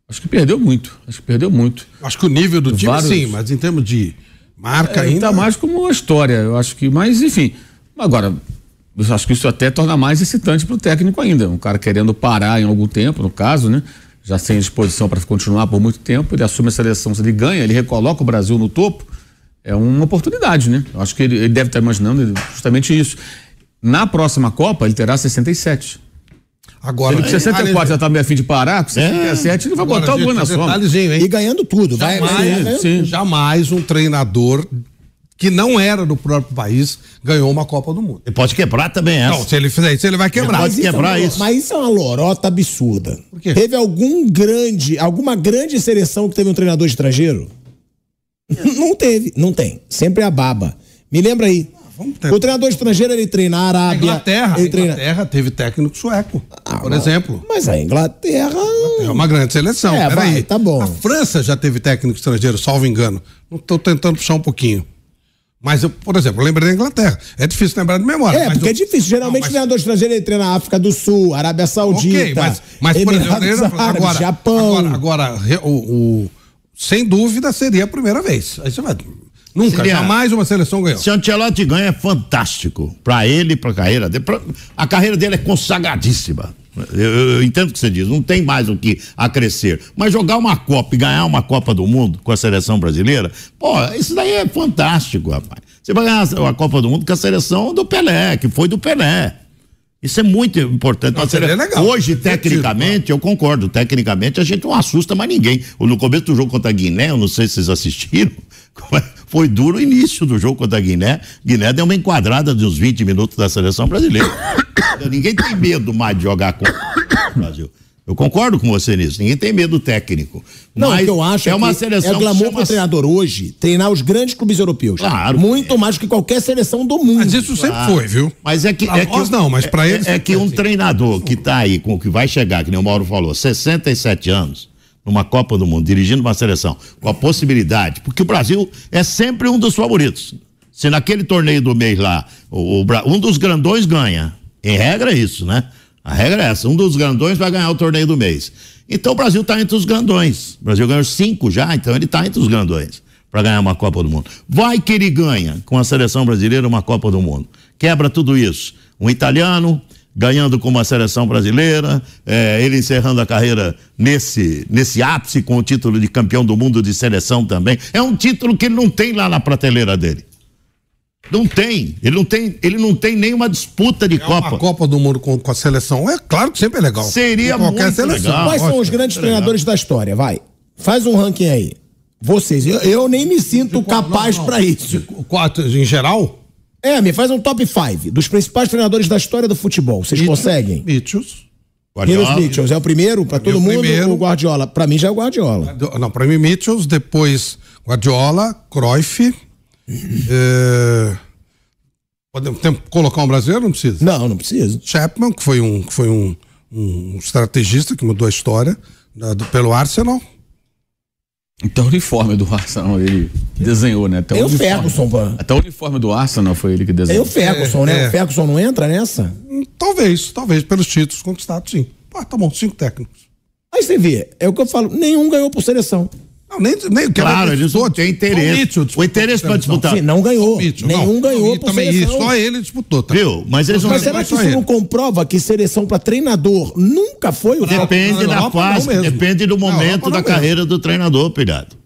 Acho que perdeu muito. Acho que perdeu muito. acho que o nível do time, Vários- sim, mas em termos de marca É, ainda. Tá mais como uma história, eu acho que. Mas, enfim. Agora, eu acho que isso até torna mais excitante pro técnico ainda. Um cara querendo parar em algum tempo, no caso, né? Já sem disposição para continuar por muito tempo, ele assume a seleção, se ele ganha, ele recoloca o Brasil no topo, é uma oportunidade, né? Eu acho que ele, ele deve estar imaginando justamente isso. Na próxima Copa, ele terá 67. Agora, ele com 64 já tá meio afim de parar, com É. 67 ele vai Agora, botar o gol na soma. E ganhando tudo. Vai, vai, Jamais, vai- sim. jamais um treinador que não era do próprio país ganhou uma Copa do Mundo. Ele pode quebrar também essa. Não, se ele fizer isso, ele vai quebrar. Pode Mas quebrar é uma- isso. Mas isso é uma lorota absurda. Por quê? Teve algum grande, alguma grande seleção que teve um treinador estrangeiro? Não teve, não tem. Sempre é a baba. Me lembra aí. Vamos ter- O treinador estrangeiro ele treina a A Arábia. Inglaterra, a ele treina... Inglaterra teve técnico sueco, Ah, por não. exemplo. Mas a Inglaterra. É uma grande seleção. É, peraí. vai, tá bom. A França já teve técnico estrangeiro, salvo engano. Não estou tentando puxar um pouquinho. Mas, eu, por exemplo, eu lembrei da Inglaterra. É difícil lembrar de memória. É, mas porque eu- é difícil. Geralmente Não, o mas- treinador estrangeiro ele treina na África do Sul, Arábia Saudita. Ok, mas, mas por exemplo, Árabes, agora, Japão. agora, agora, o, o- sem dúvida seria a primeira vez. Aí você vai. Nunca, Seria- jamais uma seleção ganhou. Se o Ancelotti ganha, é fantástico. Pra ele, pra carreira dele. pra- A carreira dele é consagradíssima. Eu, eu- eu entendo o que você diz, não tem mais o que acrescer. Mas jogar uma Copa e ganhar uma Copa do Mundo com a seleção brasileira, pô, isso daí é fantástico, rapaz. Você vai ganhar a Copa do Mundo com a seleção do Pelé, que foi do Pelé. Isso é muito importante. Não, sele- seria legal. Hoje, tecnicamente, eu concordo. Tecnicamente, a gente não assusta mais ninguém. No começo do jogo contra a Guiné, eu não sei se vocês assistiram, é- foi duro o início do jogo contra a Guiné. Guiné deu uma enquadrada de uns 20 minutos da seleção brasileira. ninguém tem medo mais de jogar contra o Brasil. Eu concordo com você nisso. Ninguém tem medo técnico. Não, Mas o que eu acho é uma seleção é que glamour chama- pro treinador hoje treinar os grandes clubes europeus. Claro. Muito mais do que qualquer seleção do mundo. Mas isso sempre foi, viu? Mas é que. Pra é que nós não, mas pra é- eles É, que um assim. treinador que tá aí, com o que vai chegar, que nem o Mauro falou, 67 anos, numa Copa do Mundo, dirigindo uma seleção, com a possibilidade, porque o Brasil é sempre um dos favoritos. Se naquele torneio do mês lá, o, o um dos grandões ganha. Em regra é isso, né? A regra é essa: um dos grandões vai ganhar o torneio do mês. Então o Brasil está entre os grandões. O Brasil ganhou cinco já, então ele está entre os grandões para ganhar uma Copa do Mundo. Vai que ele ganha com a seleção brasileira uma Copa do Mundo. Quebra tudo isso. Um italiano ganhando com uma seleção brasileira, eh, ele encerrando a carreira nesse, nesse ápice com o título de campeão do mundo de seleção também. É um título que ele não tem lá na prateleira dele. Não tem. Ele não tem, ele não tem nenhuma disputa de É Copa. uma Copa do Mundo com, com a seleção. É claro que sempre é legal. Seria muito seleção. legal. Quais são Ótimo. os grandes treinadores da história? Vai. Faz um ranking aí. Vocês. Eu, eu nem me sinto capaz pra isso. Quatro, em geral? É, me faz um top 5 dos principais treinadores da história do futebol. Vocês conseguem? Mitchells. Guardiola. Mitchells é o primeiro pra todo mundo. primeiro. O Guardiola. Pra mim já é o Guardiola. Não, pra mim, Mitchells, depois Guardiola, Cruyff. é, Podemos colocar um brasileiro? Não precisa. Não, não precisa. Chapman, que foi um, que foi um, um estrategista que mudou a história da- do- pelo Arsenal. Até o uniforme do Arsenal ele desenhou, né? Até o uniforme. Ferguson, pô. Até o uniforme do Arsenal foi ele que desenhou. o Ferguson, né? é. O Ferguson não entra nessa? Hum, Talvez, talvez, pelos títulos conquistados, sim. Pô, tá bom, cinco técnicos. Aí você vê, é o que eu falo, nenhum ganhou por seleção. Não, nem, nem Claro, eles não têm interesse. O interesse para disputar. Sim, não ganhou. Mitchell, Nenhum não. ganhou E por também seleção. isso, só ele disputou. Tá? Viu? Mas eles não Mas Não, será que isso não ele. comprova que seleção pra treinador nunca foi o Depende da Europa não fase, depende do momento da não carreira do treinador, pilhado.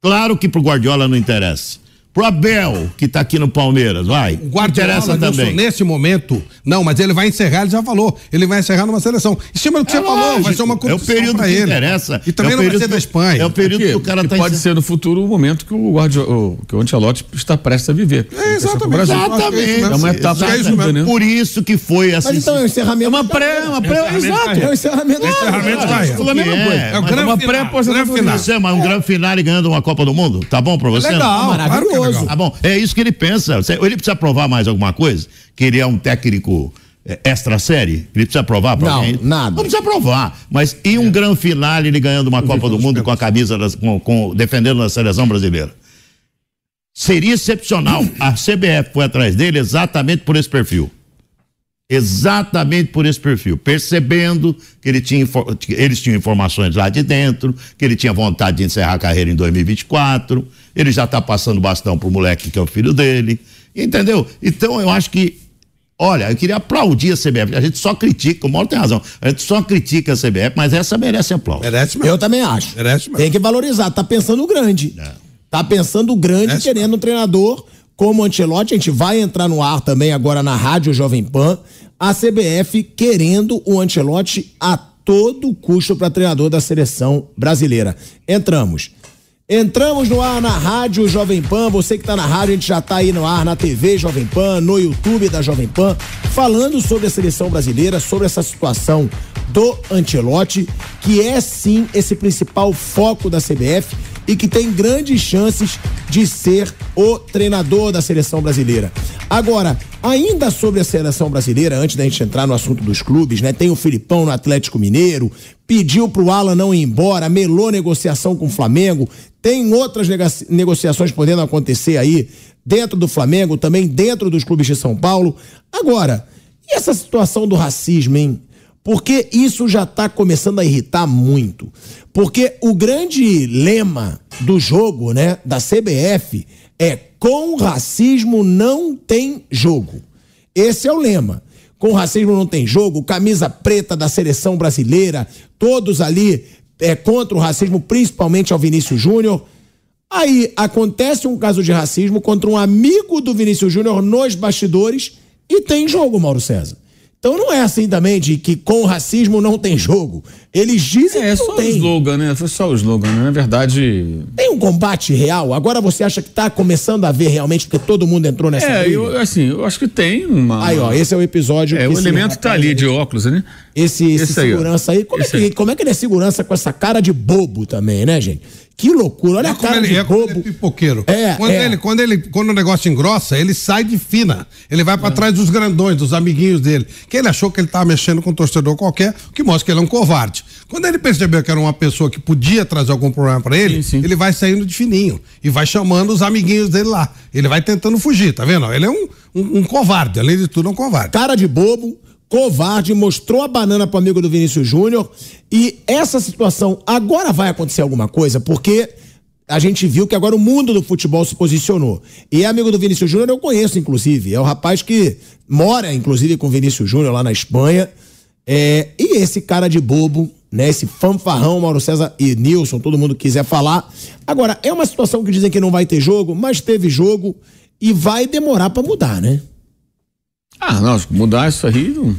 Claro que pro Guardiola não interessa. Pro Abel, que tá aqui no Palmeiras, vai. O Guardiola, interessa Nilson, também. nesse momento, não, mas ele vai encerrar, ele já falou, ele vai encerrar numa seleção. Em cima do que É você falou, vai lógico, ser uma é o período que ele. interessa. E também é o não vai período ser da que- Espanha. É o período que, Que, o cara que tá pode encer- ser no futuro o momento que o, Guardiola, que o Ancelotti está prestes a viver. É, exatamente. É isso Exatamente. mesmo. É uma etapa É isso mesmo. né? Por isso que foi assim. Mas então é o encerramento. É uma pré, uma pré, Encerramento exato. É o encerramento. É encerramento Ah, de carreira. Tudo a mesma É, coisa. É o Mas grande uma final, grande final. Você, mas um grande finale ganhando uma Copa do Mundo? Tá bom pra você? Legal, não? claro é. Tá bom, é isso que ele pensa. Ele precisa provar mais alguma coisa? Que ele é um técnico é, extra série? Ele precisa provar pra Não, alguém? nada. Não precisa provar. Mas e um grande finale ele ganhando uma Copa do Mundo com a camisa, das- com, com- defendendo a seleção brasileira? Seria excepcional. A CBF foi atrás dele exatamente por esse perfil. Exatamente por esse perfil, percebendo que ele tinha, eles tinham informações lá de dentro, que ele tinha vontade de encerrar a carreira em 2024, ele já está passando bastão pro moleque que é o filho dele, entendeu? Então eu acho que, olha, eu queria aplaudir a CBF, a gente só critica, o Mauro tem razão, a gente só critica a CBF, mas essa merece aplauso. Merece mesmo. Eu também acho. Merece mesmo. Tem que valorizar. Tá pensando grande. Tá pensando grande, Merece querendo um treinador como o Ancelotti. A gente vai entrar no ar também agora na Rádio Jovem Pan. A CBF querendo o Ancelotti a todo custo para treinador da seleção brasileira. Entramos. Entramos no ar na Rádio Jovem Pan. Você que tá na rádio, a gente já tá aí no ar na TV Jovem Pan, no YouTube da Jovem Pan, falando sobre a seleção brasileira, sobre essa situação do Ancelotti, que é sim esse principal foco da CBF e que tem grandes chances de ser o treinador da seleção brasileira. Agora, ainda sobre a seleção brasileira, antes da gente entrar no assunto dos clubes, né? Tem o Filipão no Atlético Mineiro, pediu pro Alan não ir embora, melou negociação com o Flamengo, tem outras negociações podendo acontecer aí dentro do Flamengo, também dentro dos clubes de São Paulo. Agora, e essa situação do racismo, hein? Porque isso já está começando a irritar muito. Porque o grande lema do jogo, né, da CBF é com racismo não tem jogo. Esse é o lema. Com racismo não tem jogo, camisa preta da seleção brasileira, todos ali é, contra o racismo, principalmente ao Vinícius Júnior. Aí acontece um caso de racismo contra um amigo do Vinícius Júnior nos bastidores e tem jogo, Mauro César. Então não é assim também de que com o racismo não tem jogo. Eles dizem É que não só o slogan, né? Foi só o slogan, né? Na verdade. Tem um combate real? Agora você acha que tá começando a ver realmente porque todo mundo entrou nessa É, briga? eu, assim, eu acho que tem uma. Aí, ó, esse é o episódio É, o elemento tá ali de óculos, né? Esse, esse, Esse aí, segurança aí, como, Esse é que, aí. como é que ele é segurança com essa cara de bobo também, né, gente? Que loucura, olha É a como cara ele, de é como ele bobo. é pipoqueiro. É, quando, é. Ele, quando, ele, quando o negócio engrossa, ele sai de fina. Ele vai pra trás dos grandões, dos amiguinhos dele. Que ele achou que ele tava mexendo com um torcedor qualquer, o que mostra que ele é um covarde. Quando ele percebeu que era uma pessoa que podia trazer algum problema pra ele, Sim, sim. ele vai saindo de fininho e vai chamando os amiguinhos dele lá. Ele vai tentando fugir, tá vendo? Ele é um, um, um covarde, além de tudo, é um covarde. Cara de bobo, covarde, mostrou a banana pro amigo do Vinícius Júnior. E essa situação agora vai acontecer alguma coisa, porque a gente viu que agora o mundo do futebol se posicionou. E é amigo do Vinícius Júnior, eu conheço, inclusive. É o rapaz que mora, inclusive, com o Vinícius Júnior lá na Espanha. É, e esse cara de bobo, né? Esse fanfarrão, Mauro César e Nilson, todo mundo quiser falar. Agora, é uma situação que dizem que não vai ter jogo, mas teve jogo e vai demorar pra mudar, né? Ah, não, mudar isso aí não,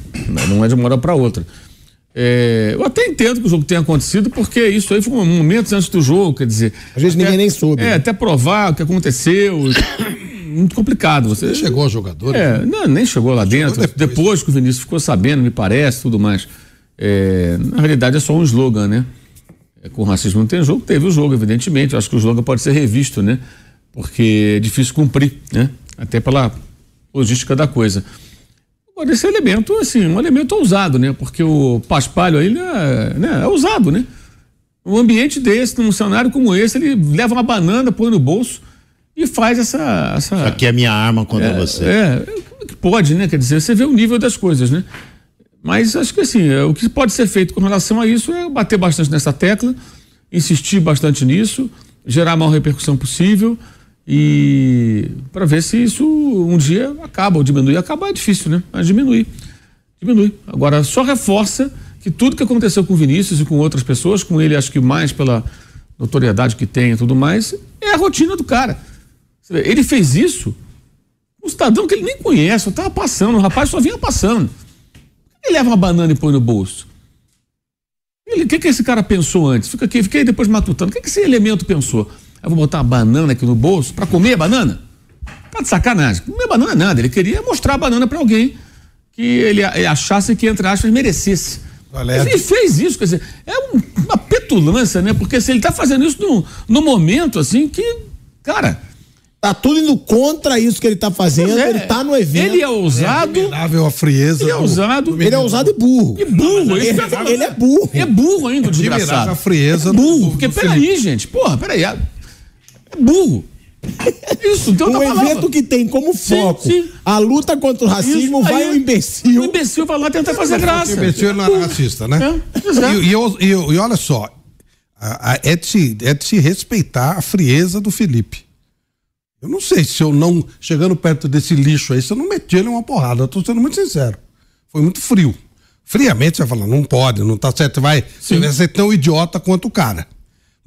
não é de uma hora para outra. É, eu até entendo que o jogo tenha acontecido, porque isso aí foi um momentos antes do jogo, quer dizer. Às vezes até- ninguém nem soube, É, né? até provar o que aconteceu. *coughs* muito complicado. Você Chegou o jogador. É, não, nem chegou lá dentro. depois. Depois. que o Vinícius ficou sabendo, me parece, tudo mais. É, na realidade é só um slogan, né? É, com racismo não tem jogo, teve o jogo, evidentemente. Eu acho que o slogan pode ser revisto, né? Porque é difícil cumprir, né? Até pela logística da coisa. Agora, esse elemento, assim, um elemento ousado, né? Porque o paspalho aí ele é, né? é ousado, né? Um ambiente desse, num cenário como esse, ele leva uma banana, põe no bolso e faz essa. essa Aqui é minha arma contra você. é, como é que pode, né? Quer dizer, você vê o nível das coisas, né? Mas acho que assim, é, o que pode ser feito com relação a isso é bater bastante nessa tecla, insistir bastante nisso, gerar a maior repercussão possível e para ver se isso um dia acaba ou diminui. Acabar é difícil, né? Mas diminui. Diminui. Agora, só reforça que tudo que aconteceu com Vinícius e com outras pessoas, com ele acho que mais pela notoriedade que tem e tudo mais, é a rotina do cara. Ele fez isso um cidadão que ele nem conhece, eu tava passando, o rapaz só vinha passando. Ele leva uma banana e põe no bolso. O que, que esse cara pensou antes? Fica aqui, fiquei depois matutando. O que, que esse elemento pensou? Eu vou botar uma banana aqui no bolso para comer a banana? Tá de sacanagem. Comer banana é nada. Ele queria mostrar a banana para alguém que ele, ele achasse que, entre aspas, merecesse. Ele fez isso, quer dizer, é um- uma petulância, né? Porque se ele tá fazendo isso no, no momento, assim, que, cara, Tá tudo indo contra isso que ele tá fazendo, é, ele tá no evento. ele é ousado, Admirável a frieza. ele é do- ousado, Ele é ousado e burro. e burro. Ele, Ele, tá- ele é burro. é burro ainda, o desgraçado. a frieza É burro, do- porque peraí, gente, porra, peraí, é é burro. Isso, tem outra Um palavra. evento que tem como foco sim. a luta contra o racismo, Isso, vai aí, o imbecil. O imbecil vai lá tentar fazer graça. O imbecil não era racista, né? É, exato. e, e e e olha só, a- a- é, de se, é de se respeitar a frieza do Felipe. Eu não sei se eu não, chegando perto desse lixo aí, se eu não meti ele uma porrada. Eu tô sendo muito sincero. Foi muito frio. Friamente você vai falar, não pode, não tá certo, vai, você vai ser tão idiota quanto o cara.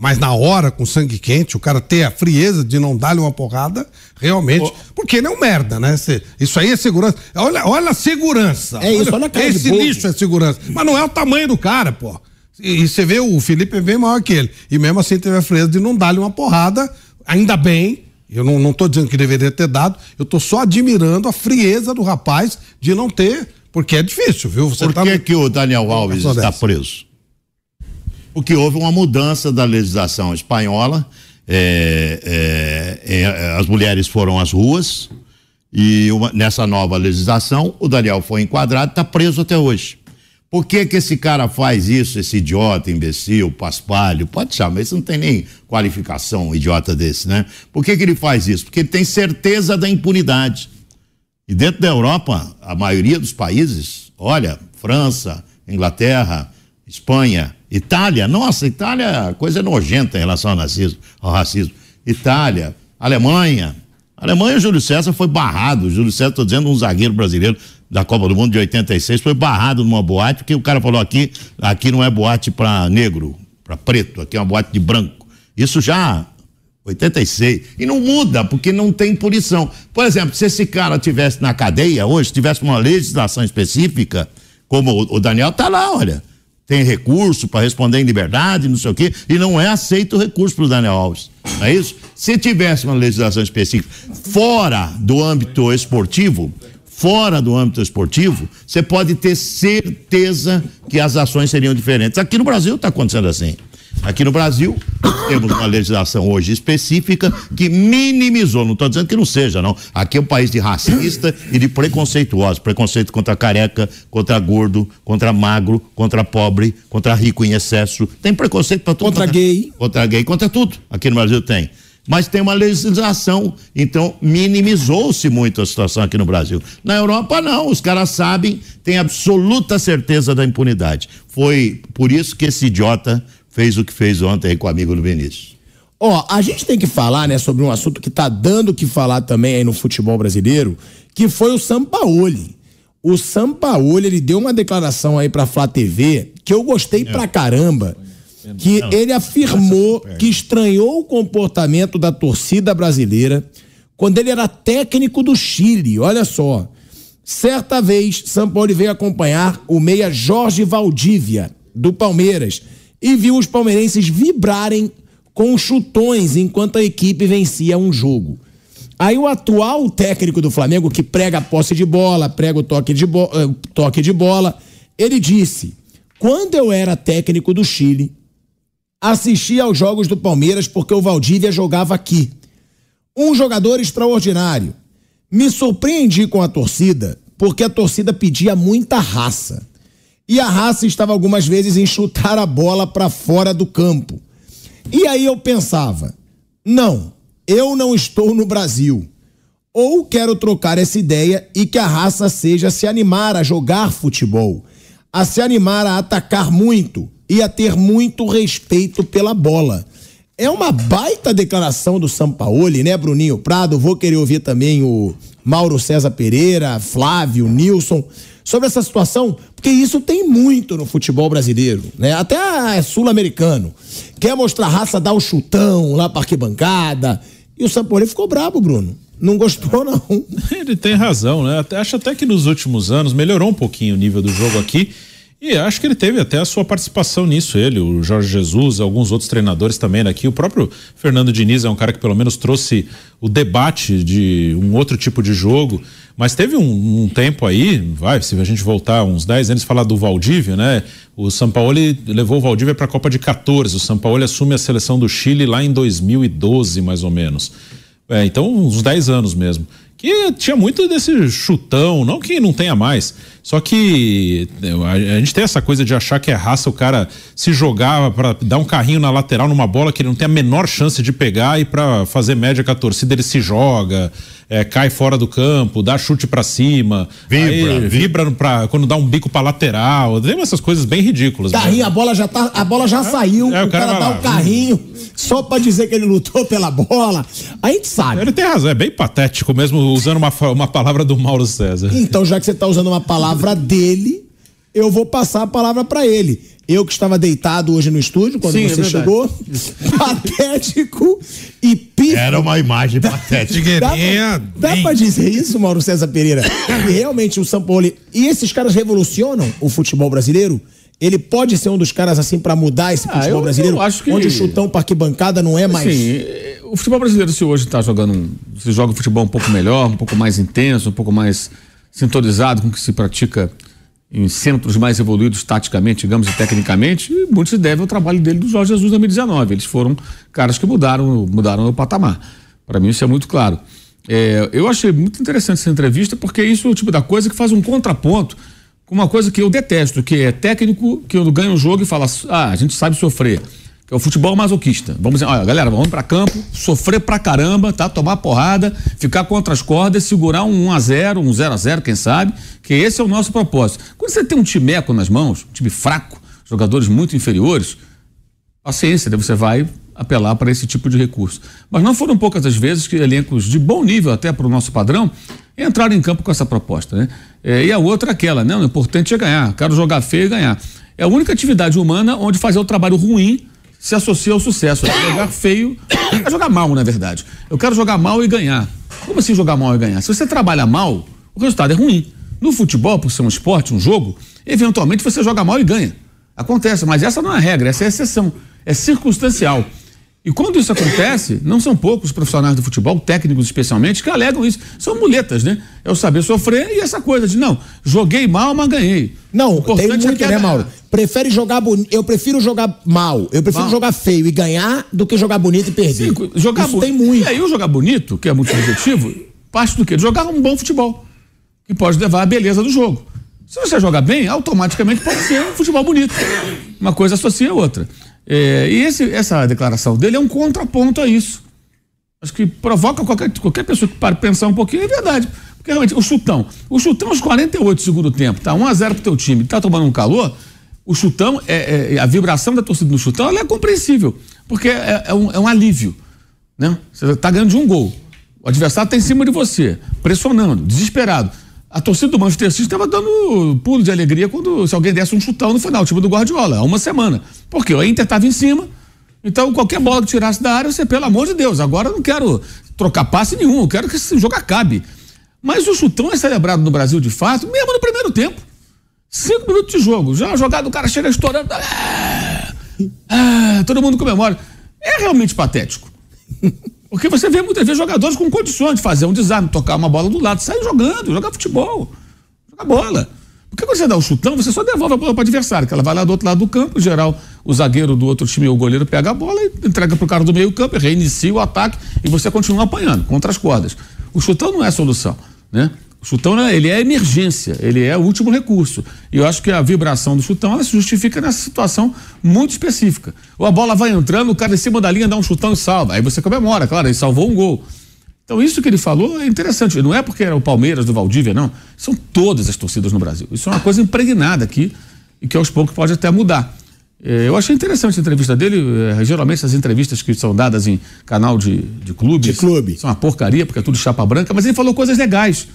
Mas na hora, com sangue quente, o cara ter a frieza de não dar-lhe uma porrada, realmente. Porque ele é um merda, né? Cê- isso aí é segurança. Olha, olha a segurança. É isso, olha a cara de Esse lixo é segurança. Mas não é o tamanho do cara, pô. E e você vê, o Felipe é bem maior que ele. E mesmo assim teve a frieza de não dar-lhe uma porrada. Ainda bem. Eu não, não tô dizendo que deveria ter dado. Eu tô só admirando a frieza do rapaz de não ter. Porque é difícil, viu? Você Por tá que, no- que o Daniel Alves está preso? Porque houve uma mudança da legislação espanhola. é, é, é, as mulheres foram às ruas e uma- nessa nova legislação o Daniel foi enquadrado está preso até hoje. Por que que esse cara faz isso, esse idiota, imbecil, paspalho? Pode chamar, isso não tem nem qualificação, um idiota desse, né? Por que que ele faz isso? Porque ele tem certeza da impunidade. E dentro da Europa, a maioria dos países, olha, França, Inglaterra, Espanha, Itália, nossa, Itália, coisa nojenta em relação ao racismo, ao racismo. Itália, Alemanha. Alemanha, Júlio César foi barrado. Júlio César, estou dizendo, um zagueiro brasileiro da Copa do Mundo de 86, foi barrado numa boate, porque o cara falou aqui, aqui não é boate para negro, para preto, aqui é uma boate de branco. Isso já 86. E não muda, porque não tem punição. Por exemplo, se esse cara tivesse na cadeia hoje, tivesse uma legislação específica, como o Daniel tá lá, olha. Tem recurso para responder em liberdade, não sei o quê, e não é aceito o recurso para o Daniel Alves. Não é isso? Se tivesse uma legislação específica fora do âmbito esportivo, fora do âmbito esportivo, você pode ter certeza que as ações seriam diferentes. Aqui no Brasil está acontecendo assim. Aqui no Brasil, temos uma legislação hoje específica que minimizou, não estou dizendo que não seja, não. Aqui é um país de racista e de preconceituosos. Preconceito contra careca, contra gordo, contra magro, contra pobre, contra rico em excesso. Tem preconceito para tudo. Contra gay. Contra gay, contra tudo. Aqui no Brasil tem mas tem uma legislação, então minimizou-se muito a situação aqui no Brasil. Na Europa não, os caras sabem, têm absoluta certeza da impunidade. Foi por isso que esse idiota fez o que fez ontem aí com o amigo do Vinícius. Ó, a gente tem que falar, né, sobre um assunto que tá dando o que falar também aí no futebol brasileiro, que foi o Sampaoli. O Sampaoli, ele deu uma declaração aí pra Flá TV que eu gostei pra caramba, que ele afirmou que estranhou o comportamento da torcida brasileira quando ele era técnico do Chile. Olha só. Certa vez, Sampaoli veio acompanhar o meia Jorge Valdívia, do Palmeiras, e viu os palmeirenses vibrarem com chutões enquanto a equipe vencia um jogo. Aí o atual técnico do Flamengo, que prega a posse de bola, prega o toque de, bo uh, toque de bola, ele disse: quando eu era técnico do Chile, assistia aos jogos do Palmeiras porque o Valdívia jogava aqui. Um jogador extraordinário. Me surpreendi com a torcida, porque a torcida pedia muita raça. E a raça estava algumas vezes em chutar a bola para fora do campo. E aí eu pensava: não, eu não estou no Brasil. Ou quero trocar essa ideia e que a raça seja se animar a jogar futebol, a se animar a atacar muito e a ter muito respeito pela bola. É uma baita declaração do Sampaoli, né, Bruninho Prado? Vou querer ouvir também o Mauro César Pereira, Flávio, Nilson sobre essa situação, porque isso tem muito no futebol brasileiro, né? Até sul-americano. Quer mostrar raça, dá o chutão lá pra arquibancada. E o Sampoli ficou brabo, Bruno. Não gostou, *laughs* não. Ele tem razão, né? Acho até que nos últimos anos melhorou um pouquinho o nível do jogo aqui. E acho que ele teve até a sua participação nisso, ele, o Jorge Jesus, alguns outros treinadores também aqui. O próprio Fernando Diniz é um cara que pelo menos trouxe o debate de um outro tipo de jogo. Mas teve um, um tempo aí, vai, se a gente voltar uns 10 anos falar do Valdívia, né? O São Paulo levou o Valdívia para a Copa de 14. O São Paulo assume a seleção do Chile lá em 2012, mais ou menos. É, então, uns 10 anos mesmo que tinha muito desse chutão, não que não tenha mais, só que a, gente tem essa coisa de achar que é raça o cara se jogar para dar um carrinho na lateral numa bola que ele não tem a menor chance de pegar e para fazer média com a torcida ele se joga, é, cai fora do campo, dá chute para cima, vibra, aí, vibra pra, quando dá um bico para lateral, tem essas coisas bem ridículas. Carrinho, né? a bola já tá, a bola já é, saiu, é, o, cara, cara dá o um carrinho só para dizer que ele lutou pela bola. A gente sabe. Ele tem razão, é bem patético mesmo usando uma, uma palavra do Mauro César. Então, já que você tá usando uma palavra dele, eu vou passar a palavra para ele. Eu que estava deitado hoje no estúdio quando Sim, é você é chegou. patético e pífio. Era uma imagem patética. Dá, dá, dá pra dizer isso, Mauro César Pereira? E *coughs* realmente o Sampoli. E esses caras revolucionam o futebol brasileiro? Ele pode ser um dos caras assim para mudar esse ah, futebol eu, brasileiro? Eu acho que... Onde o chutão para arquibancada não é mais. Sim, o futebol brasileiro, se hoje está jogando. Se joga um futebol um pouco melhor, um pouco mais intenso, um pouco mais sintonizado com o que se pratica em centros mais evoluídos taticamente, digamos, e tecnicamente, e muito se deve ao trabalho dele do Jorge Jesus em 2019. Eles foram caras que mudaram, mudaram o patamar. Para mim isso é muito claro. É, eu achei muito interessante essa entrevista porque isso é o tipo da coisa que faz um contraponto uma coisa que eu detesto, que é técnico que ganha um jogo e fala, ah, a gente sabe sofrer é o futebol masoquista. Vamos dizer, olha, galera, vamos para campo, sofrer pra caramba, tá? Tomar porrada, ficar contra as cordas, segurar um 1 a 0, um 0 a 0, quem sabe? Que esse é o nosso propósito. Quando você tem um timeco nas mãos, um time fraco, jogadores muito inferiores, paciência, daí você vai apelar para esse tipo de recurso. Mas não foram poucas as vezes que elencos de bom nível até para o nosso padrão entraram em campo com essa proposta, né? É, e a outra é aquela, né? O importante é ganhar, quero jogar feio e ganhar. É a única atividade humana onde fazer o trabalho ruim se associa ao sucesso. É jogar feio, é jogar mal, na verdade. Eu quero jogar mal e ganhar. Como assim jogar mal e ganhar? Se você trabalha mal, o resultado é ruim. No futebol, por ser um esporte, um jogo, eventualmente você joga mal e ganha. Acontece, mas essa não é a regra, essa é a exceção. É circunstancial. E quando isso acontece, não são poucos os profissionais do futebol, técnicos especialmente, que alegam isso. São muletas, né? É o saber sofrer e essa coisa de não, joguei mal, mas ganhei. Não, O tem importante é muito, que né, Mauro? Prefere jogar bonito. Eu prefiro jogar mal. Eu prefiro Mal. jogar feio e ganhar do que jogar bonito e perder. Sim, jogar Isso tem muito. E aí o jogar bonito, que é muito subjetivo, parte do quê? De jogar um bom futebol, que pode levar à beleza do jogo. Se você jogar bem, automaticamente pode ser um futebol bonito. Uma coisa associa a outra. É, e esse- essa declaração dele é um contraponto a isso. Acho que provoca qualquer, qualquer pessoa que pare pensar um pouquinho, é verdade. Porque realmente, o chutão. O chutão aos 48 do segundo tempo, tá 1x0 pro teu time, tá tomando um calor. O chutão, é, é- a vibração da torcida no chutão, ela é compreensível. Porque é, é um, é um alívio. Né? Você tá ganhando de um gol. O adversário tá em cima de você, pressionando, desesperado. A torcida do Manchester City estava dando pulo de alegria quando se alguém desse um chutão no final, tipo do Guardiola, há uma semana. Porque o Inter estava em cima, então qualquer bola que tirasse da área, você, pelo amor de Deus, agora eu não quero trocar passe nenhum, eu quero que esse jogo acabe. Mas o chutão é celebrado no Brasil de fato, mesmo no primeiro tempo. Cinco minutos de jogo, já a jogada, o cara chega estourando. Ah, ah, todo mundo comemora. É realmente patético. Porque você vê muitas vezes jogadores com condições de fazer um desarme, tocar uma bola do lado, sair jogando, jogar futebol, jogar bola. Porque quando você dá o chutão, você só devolve a bola para o adversário, que ela vai lá do outro lado do campo, em geral, o zagueiro do outro time ou o goleiro pega a bola e entrega pro cara do meio campo, reinicia o ataque e você continua apanhando contra as cordas. O chutão não é a solução, né? O chutão, né, ele é emergência, ele é o último recurso. E eu acho que a vibração do chutão, ela se justifica nessa situação muito específica. Ou a bola vai entrando, o cara em cima da linha dá um chutão e salva. Aí você comemora, claro, ele salvou um gol. Então, isso que ele falou é interessante. Não é porque era o Palmeiras do Valdívia, não. São todas as torcidas no Brasil. Isso é uma coisa impregnada aqui e que aos poucos pode até mudar. Eh, Eu achei interessante a entrevista dele. eh, Geralmente, essas entrevistas que são dadas em canal de, de clube, De clube. são uma porcaria, porque é tudo chapa branca, mas ele falou coisas legais.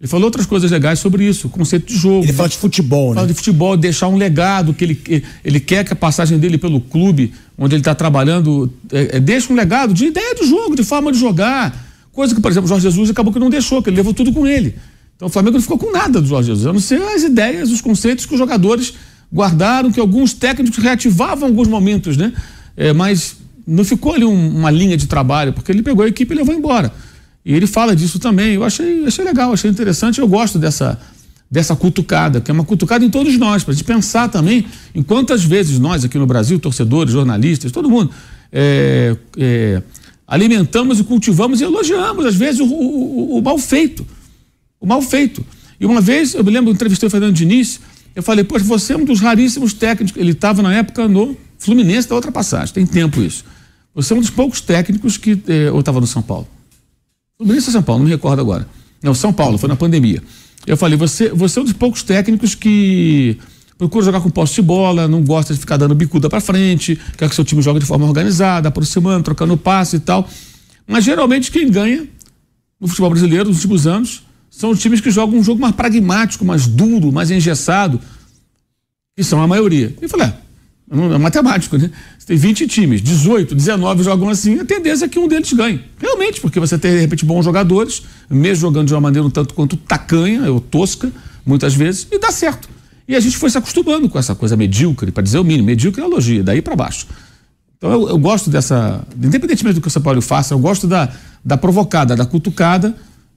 Ele falou outras coisas legais sobre isso, o conceito de jogo. Ele fala de futebol, Fala né? de futebol, deixar um legado, que ele, ele quer que a passagem dele pelo clube, onde ele está trabalhando, é, é, deixe um legado de ideia do jogo, de forma de jogar. Coisa que, por exemplo, o Jorge Jesus acabou que não deixou, que ele levou tudo com ele. Então o Flamengo não ficou com nada do Jorge Jesus, a não ser as ideias, os conceitos que os jogadores guardaram, que alguns técnicos reativavam em alguns momentos, né? É, mas não ficou ali um- uma linha de trabalho, porque ele pegou a equipe e levou embora. E ele fala disso também. Eu achei, achei legal, achei interessante. Eu gosto dessa, dessa cutucada, que é uma cutucada em todos nós, para a gente pensar também em quantas vezes nós aqui no Brasil, torcedores, jornalistas, todo mundo, é, é, alimentamos e cultivamos e elogiamos, às vezes, o, o- o- mal feito. O mal feito. E uma vez, eu me lembro, eu entrevistei o Fernando Diniz, eu falei, poxa, você é um dos raríssimos técnicos. Ele estava na época no Fluminense da outra passagem, tem tempo isso. Você é um dos poucos técnicos que. Eh, ou estava no São Paulo? Ou São Paulo, não me recordo agora. Não, São Paulo, foi na pandemia. Eu falei, você, você é um dos poucos técnicos que procura jogar com posse de bola, não gosta de ficar dando bicuda para frente, quer que seu time jogue de forma organizada, aproximando, trocando passe e tal. Mas geralmente quem ganha no futebol brasileiro nos últimos anos são os times que jogam um jogo mais pragmático, mais duro, mais engessado, que são a maioria. E eu falei, é, é matemático, né? Você tem 20 times, 18, 19 jogam assim, a tendência é que um deles ganhe. Realmente, porque você tem, de repente, bons jogadores, mesmo jogando de uma maneira um tanto quanto tacanha ou tosca, muitas vezes, e dá certo. E a gente foi se acostumando com essa coisa medíocre, para dizer o mínimo, medíocre é elogia, daí para baixo. Então eu, eu gosto dessa, independentemente do que o São Paulo faça, eu gosto da, da provocada, da cutucada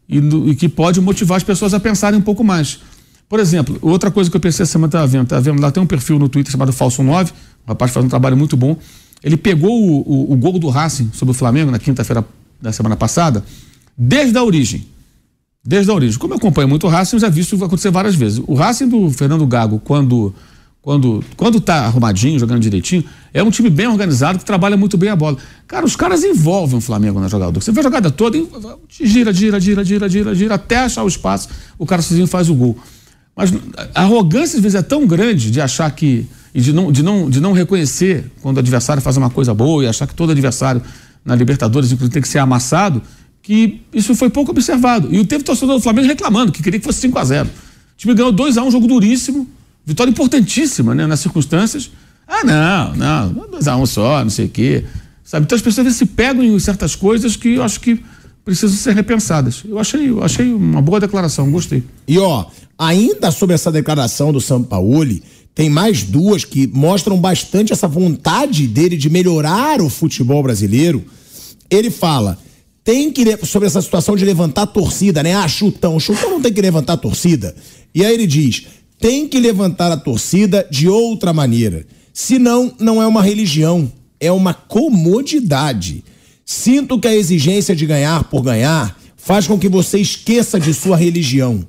e, do- e que pode motivar as pessoas a pensarem um pouco mais. Por exemplo, outra coisa que eu pensei essa semana estava vendo, tá vendo? Lá tem um perfil no Twitter chamado Falso 9, o rapaz faz um trabalho muito bom. Ele pegou o, o, o gol do Racing sobre o Flamengo na quinta-feira da semana passada, desde a origem. Desde a origem. Como eu acompanho muito o Racing, eu já vi isso acontecer várias vezes. O Racing do Fernando Gago, quando quando quando tá arrumadinho, jogando direitinho, é um time bem organizado que trabalha muito bem a bola. Cara, os caras envolvem o Flamengo na jogada. Você vê a jogada toda, gira, gira, gira, gira, gira, gira, até achar o espaço, o cara sozinho faz o gol. Mas a arrogância às vezes é tão grande de achar que e de não, de não, de não reconhecer quando o adversário faz uma coisa boa e achar que todo adversário na Libertadores inclusive tem que ser amassado, que isso foi pouco observado. E teve torcedor do Flamengo reclamando que queria que fosse 5 a 0 O time ganhou 2 a 1 um jogo duríssimo, vitória importantíssima, né, nas circunstâncias. Ah, não, não, 2x1 um só, não sei o quê. Sabe? Então as pessoas vezes se pegam em certas coisas que eu acho que precisam ser repensadas. Eu achei, eu achei uma boa declaração, gostei. E ó, ainda sobre essa declaração do Sampaoli, tem mais duas que mostram bastante essa vontade dele de melhorar o futebol brasileiro. Ele fala: tem que sobre essa situação de levantar a torcida, né? Ah, chutão, chutão não tem que levantar a torcida. E aí ele diz: tem que levantar a torcida de outra maneira. Senão, não é uma religião, é uma comodidade. Sinto que a exigência de ganhar por ganhar faz com que você esqueça de sua religião.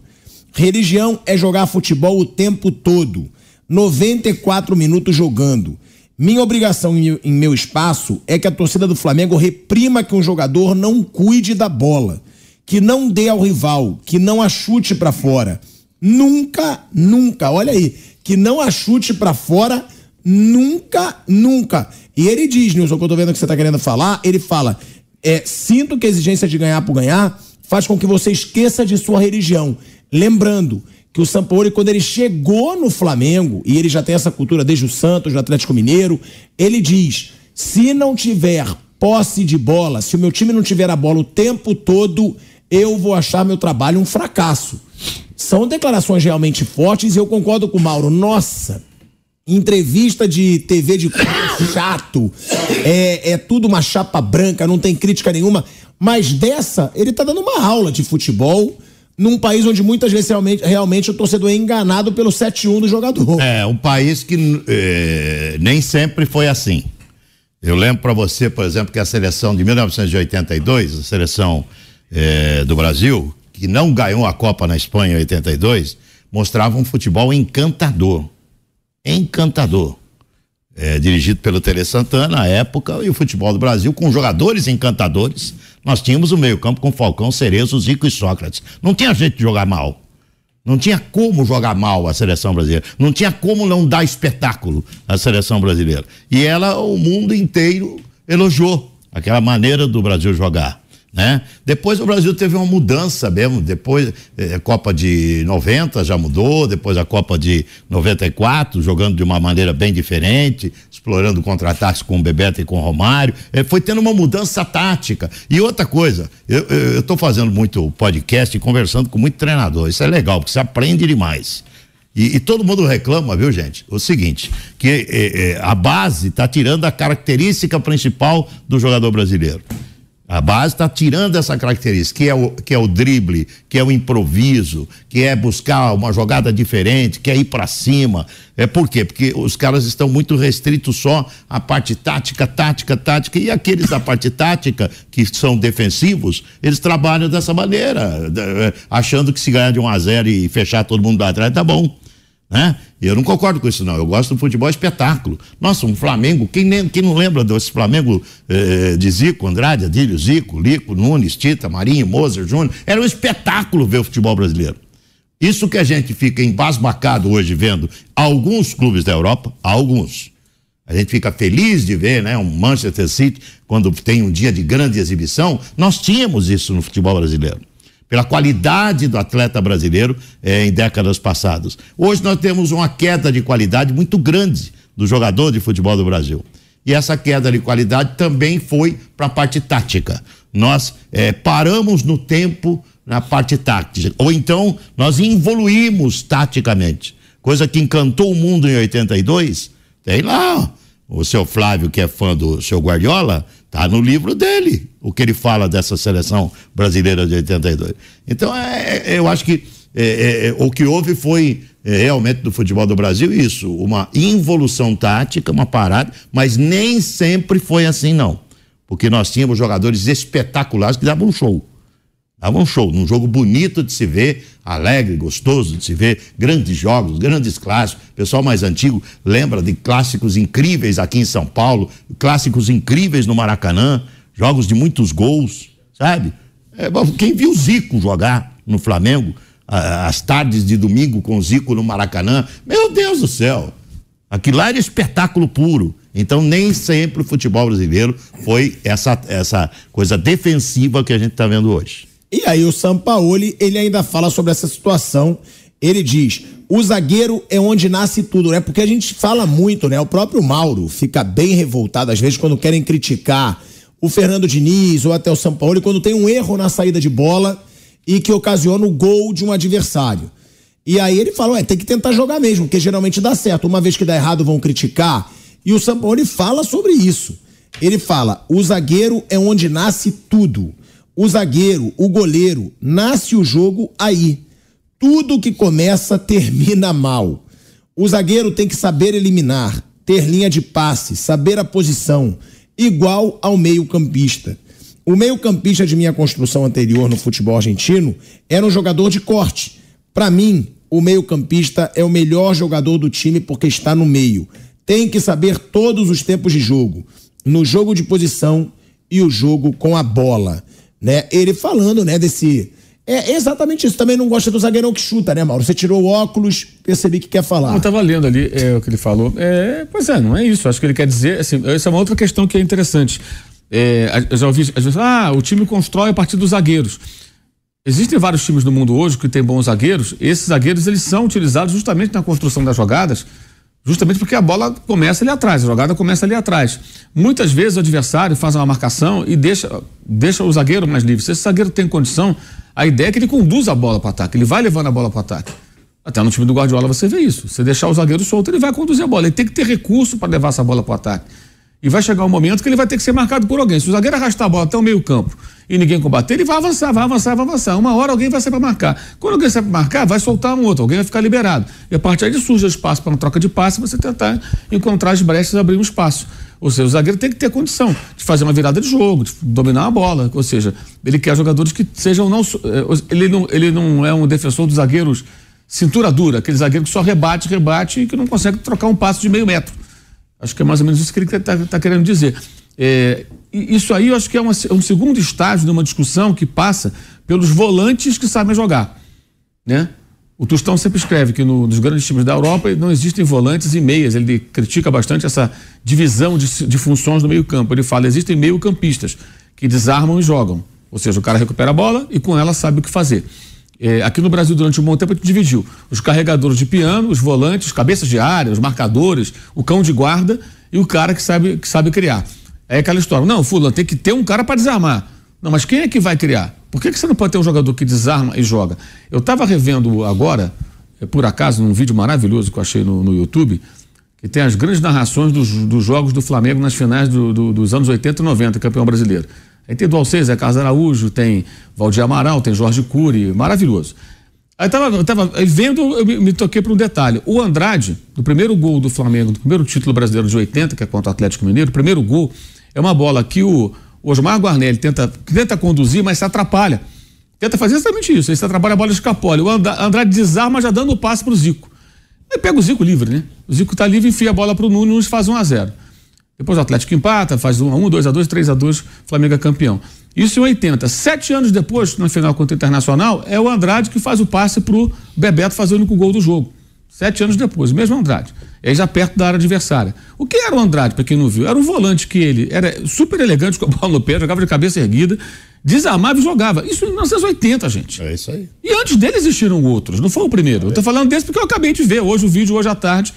Religião é jogar futebol o tempo todo. 94 minutos jogando. Minha obrigação em meu espaço é que a torcida do Flamengo reprima que um jogador não cuide da bola, que não dê ao rival, que não a chute para fora. Nunca, nunca, olha aí, que não a chute para fora, nunca, nunca. E ele diz, Nilson, que eu tô vendo que você tá querendo falar, ele fala: é, sinto que a exigência de ganhar por ganhar faz com que você esqueça de sua religião. Lembrando que o Sampaoli, quando ele chegou no Flamengo, e ele já tem essa cultura desde o Santos, do Atlético Mineiro, ele diz: se não tiver posse de bola, se o meu time não tiver a bola o tempo todo, eu vou achar meu trabalho um fracasso. São declarações realmente fortes e eu concordo com o Mauro. Nossa, entrevista de TV de *laughs* chato, é, é tudo uma chapa branca, não tem crítica nenhuma. Mas dessa, ele tá dando uma aula de futebol num país onde muitas vezes realmente, realmente o torcedor é enganado pelo 7-1 do jogador. É, um país que é, nem sempre foi assim. Eu lembro para você, por exemplo, que a seleção de 1982, a seleção é, do Brasil, que não ganhou a Copa na Espanha em 82, mostrava um futebol encantador. Encantador. É, dirigido pelo Tele Santana, na época, e o futebol do Brasil, com jogadores encantadores, nós tínhamos o meio-campo com Falcão, Cerezo, Zico e Sócrates. Não tinha jeito de jogar mal. Não tinha como jogar mal a seleção brasileira. Não tinha como não dar espetáculo à seleção brasileira. E ela, o mundo inteiro elogiou aquela maneira do Brasil jogar né? Depois o Brasil teve uma mudança mesmo, depois eh, a Copa de 90 já mudou, depois a Copa de 94, jogando de uma maneira bem diferente, explorando contra-ataques com o Bebeto e com o Romário, eh, foi tendo uma mudança tática. E outra coisa, eu estou fazendo muito podcast e conversando com muito treinador, isso é legal, porque você aprende demais. E, e, todo mundo reclama, viu, gente? O seguinte: que eh, eh a base está tirando a característica principal do jogador brasileiro. A base está tirando essa característica, que é, o, que é o drible, que é o improviso, que é buscar uma jogada diferente, que é ir para cima. É por quê? Porque os caras estão muito restritos só à parte tática, tática, tática. E aqueles da parte tática, que são defensivos, eles trabalham dessa maneira, achando que se ganhar de 1 a 0 e fechar todo mundo lá atrás, tá bom né? Eu não concordo com isso, não. Eu gosto do futebol espetáculo. Nossa, um Flamengo, quem, quem não lembra desse Flamengo eh, de Zico, Andrade, Adílio, Zico, Lico, Nunes, Tita, Marinho, Moser, Júnior? Era um espetáculo ver o futebol brasileiro. Isso que a gente fica embasbacado hoje vendo alguns clubes da Europa, alguns. A gente fica feliz de ver, né? Um Manchester City, quando tem um dia de grande exibição. Nós tínhamos isso no futebol brasileiro pela qualidade do atleta brasileiro eh, em décadas passadas. Hoje nós temos uma queda de qualidade muito grande do jogador de futebol do Brasil. E essa queda de qualidade também foi para a parte tática. Nós eh, paramos no tempo na parte tática. Ou então nós evoluímos taticamente. Coisa que encantou o mundo em 82. Tem lá o seu Flávio, que é fã do seu Guardiola, tá no livro dele, o que ele fala dessa seleção brasileira de 82. Então, é, é, eu acho que é, é, é, o que houve foi é, realmente do futebol do Brasil isso, uma involução tática, uma parada, mas nem sempre foi assim, não. Porque nós tínhamos jogadores espetaculares que davam um show. Dava um show, num jogo bonito de se ver, alegre, gostoso de se ver, grandes jogos, grandes clássicos. O pessoal mais antigo lembra de clássicos incríveis aqui em São Paulo, clássicos incríveis no Maracanã, jogos de muitos gols, sabe? É, quem viu Zico jogar no Flamengo, as tardes de domingo com o Zico no Maracanã, meu Deus do céu, aquilo lá era espetáculo puro. Então, nem sempre o futebol brasileiro foi essa, essa coisa defensiva que a gente está vendo hoje. E aí o Sampaoli, ele ainda fala sobre essa situação. Ele diz: o zagueiro é onde nasce tudo, né? Porque a gente fala muito, né? O próprio Mauro fica bem revoltado às vezes quando querem criticar o Fernando Diniz ou até o São Paulo quando tem um erro na saída de bola e que ocasiona o gol de um adversário. E aí ele fala, tem que tentar jogar mesmo, porque geralmente dá certo. Uma vez que dá errado, vão criticar. E o São Paulo fala sobre isso. Ele fala: o zagueiro é onde nasce tudo. O zagueiro, o goleiro, nasce o jogo aí. Tudo que começa termina mal. O zagueiro tem que saber eliminar, ter linha de passe, saber a posição, igual ao meio-campista. O meio-campista de minha construção anterior no futebol argentino era um jogador de corte. Para mim, o meio-campista é o melhor jogador do time porque está no meio. Tem que saber todos os tempos de jogo, no jogo de posição e o jogo com a bola, né? Ele falando, né, desse é exatamente isso. Também não gosta do zagueirão que chuta, né, Mauro? Você tirou o óculos, percebi que quer falar. Eu estava lendo ali é, o que ele falou. É, pois é, não é isso. Acho que ele quer dizer. Assim, essa é uma outra questão que é interessante. É, eu já ouvi às vezes, ah, o time constrói a partir dos zagueiros. Existem vários times no mundo hoje que têm bons zagueiros. Esses zagueiros eles são utilizados justamente na construção das jogadas, justamente porque a bola começa ali atrás, a jogada começa ali atrás. Muitas vezes o adversário faz uma marcação e deixa, deixa o zagueiro mais livre. Se esse zagueiro tem condição, a ideia é que ele conduza a bola para o ataque, ele vai levando a bola para o ataque. Até no time do Guardiola você vê isso. Você deixar o zagueiro solto, ele vai conduzir a bola. Ele tem que ter recurso para levar essa bola para o ataque. E vai chegar um momento que ele vai ter que ser marcado por alguém. Se o zagueiro arrastar a bola até o meio-campo e ninguém combater, ele vai avançar, vai avançar, vai avançar. Uma hora alguém vai sair para marcar. Quando alguém sai para marcar, vai soltar um outro, alguém vai ficar liberado. E a partir daí surge espaço para uma troca de passe, você tentar encontrar as brechas e abrir um espaço. Ou seja, o zagueiro tem que ter condição de fazer uma virada de jogo, de dominar a bola. Ou seja, ele quer jogadores que sejam não. Eh, ele não, ele não é um defensor dos zagueiros cintura dura, aquele zagueiro que só rebate, rebate e que não consegue trocar um passo de meio metro. Acho que é mais ou menos isso que ele está tá querendo dizer. É, isso aí eu acho que é, uma, é um segundo estágio de uma discussão que passa pelos volantes que sabem jogar. Né? O Tostão sempre escreve que no, nos grandes times da Europa não existem volantes e meias. Ele critica bastante essa divisão de, de funções no meio-campo. Ele fala: existem meio-campistas que desarmam e jogam. Ou seja, o cara recupera a bola e com ela sabe o que fazer. É, aqui no Brasil, durante um bom tempo, a gente dividiu os carregadores de piano, os volantes, cabeças de área, os marcadores, o cão de guarda e o cara que sabe, que sabe criar. É aquela história. Não, Fulano, tem que ter um cara para desarmar. Não, mas quem é que vai criar? Por que, que você não pode ter um jogador que desarma e joga? Eu estava revendo agora, é, por acaso, num vídeo maravilhoso que eu achei no, no YouTube, que tem as grandes narrações dos, dos jogos do Flamengo nas finais do, do, dos anos 80 e 90, campeão brasileiro. Aí tem Dual Seis, é Carlos Araújo, tem Valdir Amaral, tem Jorge Cury, maravilhoso. Aí tava, tava vendo, eu me, me toquei para um detalhe. O Andrade, do primeiro gol do Flamengo, do primeiro título brasileiro de 80, que é contra o Atlético Mineiro, o primeiro gol é uma bola que o, o Osmar Guarnelli tenta, tenta conduzir, mas se atrapalha. Tenta fazer exatamente isso. Ele se atrapalha, a bola escapole. O Andrade desarma já dando o passe pro Zico. Aí pega o Zico livre, né? O Zico tá livre, enfia a bola pro Nunes e faz 1 a 0 depois o Atlético empata, faz 1 a 1 2 a 2 3 a 2 Flamengo é campeão. Isso em 80. Sete anos depois, na final contra o Internacional, é o Andrade que faz o passe pro Bebeto fazer o único gol do jogo. Sete anos depois, mesmo Andrade. Aí já perto da área adversária. O que era o Andrade, para quem não viu? Era um volante que ele era super elegante com a bola no pé, jogava de cabeça erguida, desarmava e jogava. Isso em 1980, gente. É isso aí. E antes dele existiram outros, não foi o primeiro. É. Eu tô falando desse porque eu acabei de ver hoje o vídeo, hoje à tarde,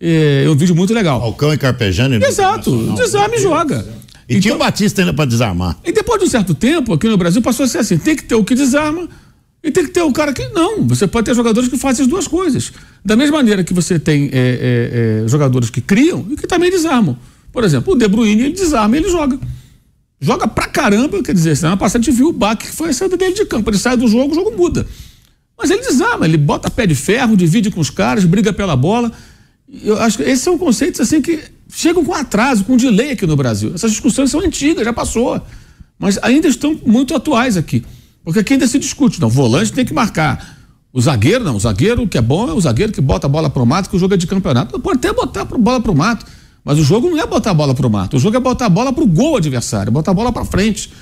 é, é um vídeo muito legal. Falcão e Carpejani. Exato, desarme e joga. E então, tinha o Batista ainda para desarmar. E depois de um certo tempo, aqui no Brasil, passou a ser assim: tem que ter o que desarma e tem que ter o cara que. Não, você pode ter jogadores que fazem as duas coisas. Da mesma maneira que você tem é, é, é, jogadores que criam e que também desarmam. Por exemplo, o De Bruyne, ele desarma e ele joga. Joga pra caramba, quer dizer, semana passada a gente viu o baque que foi a saída dele de campo. Ele sai do jogo, o jogo muda. Mas ele desarma, ele bota pé de ferro, divide com os caras, briga pela bola. Eu acho que esses são conceitos assim que chegam com atraso, com delay aqui no Brasil. Essas discussões são antigas, já passou. Mas ainda estão muito atuais aqui. Porque aqui ainda se discute. Não, volante tem que marcar. O zagueiro, não. O zagueiro que é bom é o zagueiro que bota a bola pro mato, que o jogo é de campeonato. Pode até botar a bola pro mato. Mas o jogo não é botar a bola pro mato. O jogo é botar a bola pro gol adversário, botar a bola para frente.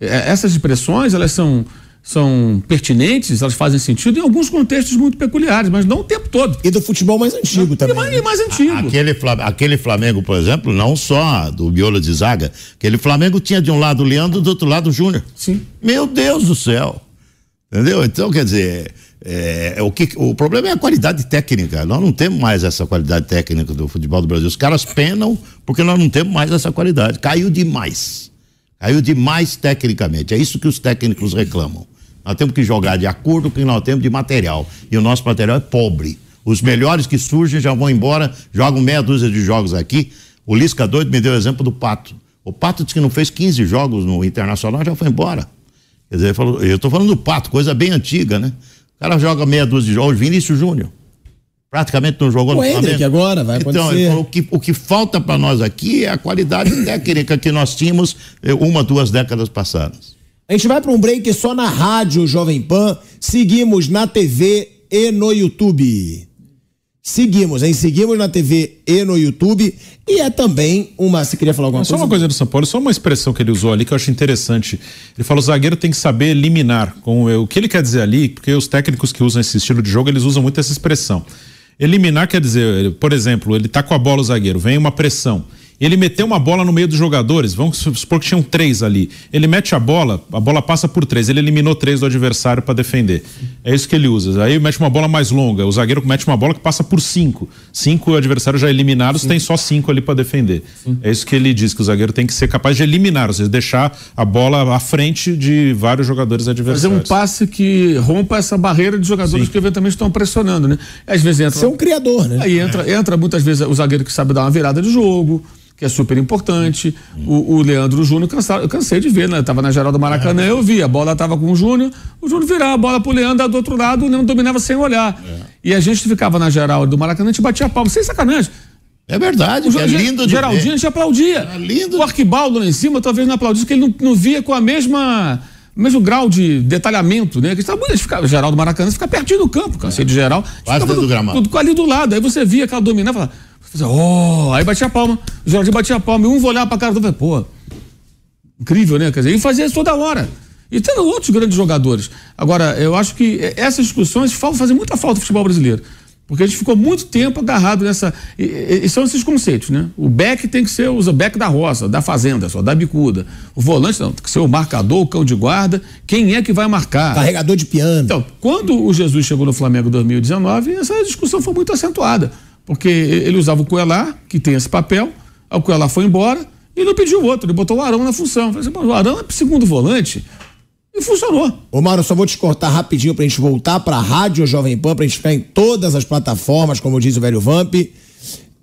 É, essas expressões, elas são são pertinentes, elas fazem sentido em alguns contextos muito peculiares, mas não o tempo todo. E do futebol mais antigo também. E mais, e mais antigo. Aquele, aquele Flamengo, por exemplo, não só do miolo de zaga, aquele Flamengo tinha de um lado o Leandro, do outro lado o Júnior. Sim. Meu Deus do céu. Entendeu? Então, quer dizer, É, é o, que, o problema é a qualidade técnica. Nós não temos mais essa qualidade técnica do futebol do Brasil. Os caras penam porque nós não temos mais essa qualidade. Caiu demais. Caiu demais tecnicamente. É isso que os técnicos reclamam. Nós temos que jogar de acordo com o que nós temos de material. E o nosso material é pobre. Os melhores que surgem já vão embora, jogam meia dúzia de jogos aqui. O Lisca doido me deu o exemplo do Pato. O Pato disse que não fez 15 jogos no Internacional, já foi embora. Quer dizer, eu estou falando do Pato, coisa bem antiga, né? O cara joga meia dúzia de jogos, Vinícius Júnior. Praticamente não jogou O no Hendrick Flamengo. agora vai Então, acontecer. ele falou, o que, o que falta para nós aqui é a qualidade técnica que nós tínhamos eh, uma, duas décadas passadas. A gente vai para um break só na rádio Jovem Pan. Seguimos na TV e no YouTube. Seguimos, hein? Seguimos na TV e no YouTube. E é também uma. Você queria falar alguma Só coisa? uma coisa do São Paulo, só uma expressão que ele usou ali que eu acho interessante. Ele falou: o zagueiro tem que saber eliminar. Com o que ele quer dizer ali, porque os técnicos que usam esse estilo de jogo, eles usam muito essa expressão. Eliminar quer dizer, por exemplo, ele tá com a bola o zagueiro, vem uma pressão. Ele meteu uma bola no meio dos jogadores, vamos supor que tinham três ali. Ele mete a bola, a bola passa por três, ele eliminou três do adversário para defender. É isso que ele usa. Aí mete uma bola mais longa, o zagueiro mete uma bola que passa por cinco. Cinco adversários já eliminados, tem só cinco ali para defender. É isso que ele diz, que o zagueiro tem que ser capaz de eliminar, ou seja, deixar a bola à frente de vários jogadores Fazer adversários. um passe que rompa essa barreira de jogadores que eventualmente estão pressionando, né? Às vezes entra. Ser um criador, né? Aí entra, entra muitas vezes o zagueiro que sabe dar uma virada de jogo, que é super importante. O, o Leandro Júnior, eu cansei de ver, né? Tava na geral do Maracanã, eu vi, a bola tava com o Júnior, o Júnior virava a bola pro Leandro do outro lado, o Leandro dominava sem olhar. E a gente ficava na geral do Maracanã, a gente batia palma, sem sacanagem. É verdade, O que é lindo de Geraldinho, ver. a gente aplaudia. O Arquibaldo lá em cima, talvez não aplaudisse, porque ele não, não via com a mesma. o mesmo grau de detalhamento, né? Que estava muito ficava, Geraldo Maracanã, fica pertinho do campo, cansei de geral. Quase dentro do gramado. Tudo ali do lado. Aí você via aquela dominada e falava, fazia, oh, aí batia a palma. O Geraldinho batia a palma, e um olhava pra cara do outro e pô, incrível, né? Quer dizer, e fazia isso toda hora. E tendo outros grandes jogadores. Agora, eu acho que essas discussões fazem muita falta no futebol brasileiro. Porque a gente ficou muito tempo agarrado nessa. E, e- e são esses conceitos, né? O back tem que ser o back da roça, da fazenda, só, da bicuda. O volante não, tem que ser o marcador, o cão de guarda. Quem é que vai marcar? Carregador de piano. Então, quando o Jesus chegou no Flamengo em 2019, essa discussão foi muito acentuada. Porque ele usava o Coelar, que tem esse papel, o Coelar foi embora e não pediu outro, ele botou o Arão na função. Falei assim, "Pô, o Arão é segundo volante. E funcionou. Ô, Mauro, só vou te cortar rapidinho pra gente voltar pra Rádio Jovem Pan, pra gente ficar em todas as plataformas, como diz o velho Vamp.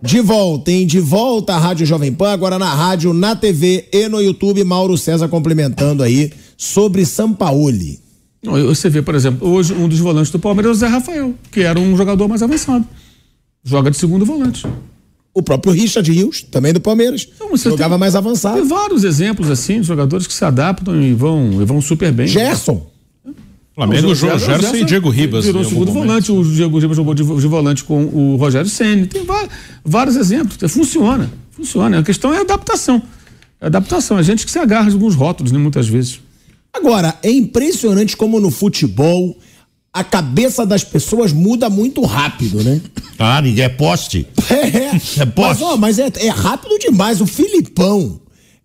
De volta, hein? De volta à Rádio Jovem Pan, agora na rádio, na TV e no YouTube. Mauro César complementando aí sobre Sampaoli. Você vê, por exemplo, hoje um dos volantes do Palmeiras é o Zé Rafael, que era um jogador mais avançado. Joga de segundo volante. O próprio Richard Rios, também do Palmeiras, você jogava tem- mais avançado. Tem vários exemplos assim de jogadores que se adaptam e vão, e vão super bem. Gerson. Flamengo, O Gerson, Gerson e Diego Ribas. Virou segundo momento. volante, o Diego Ribas jogou de, de volante com o Rogério Senni. Tem va- vários exemplos. Funciona, funciona. A questão é a adaptação. É a adaptação. A gente que se agarra de alguns rótulos, né, muitas vezes. Agora, é impressionante como no futebol a cabeça das pessoas muda muito rápido, né? Ah, ninguém é poste. É, É *laughs* mas, poste. ó, mas é, é rápido demais. O Filipão,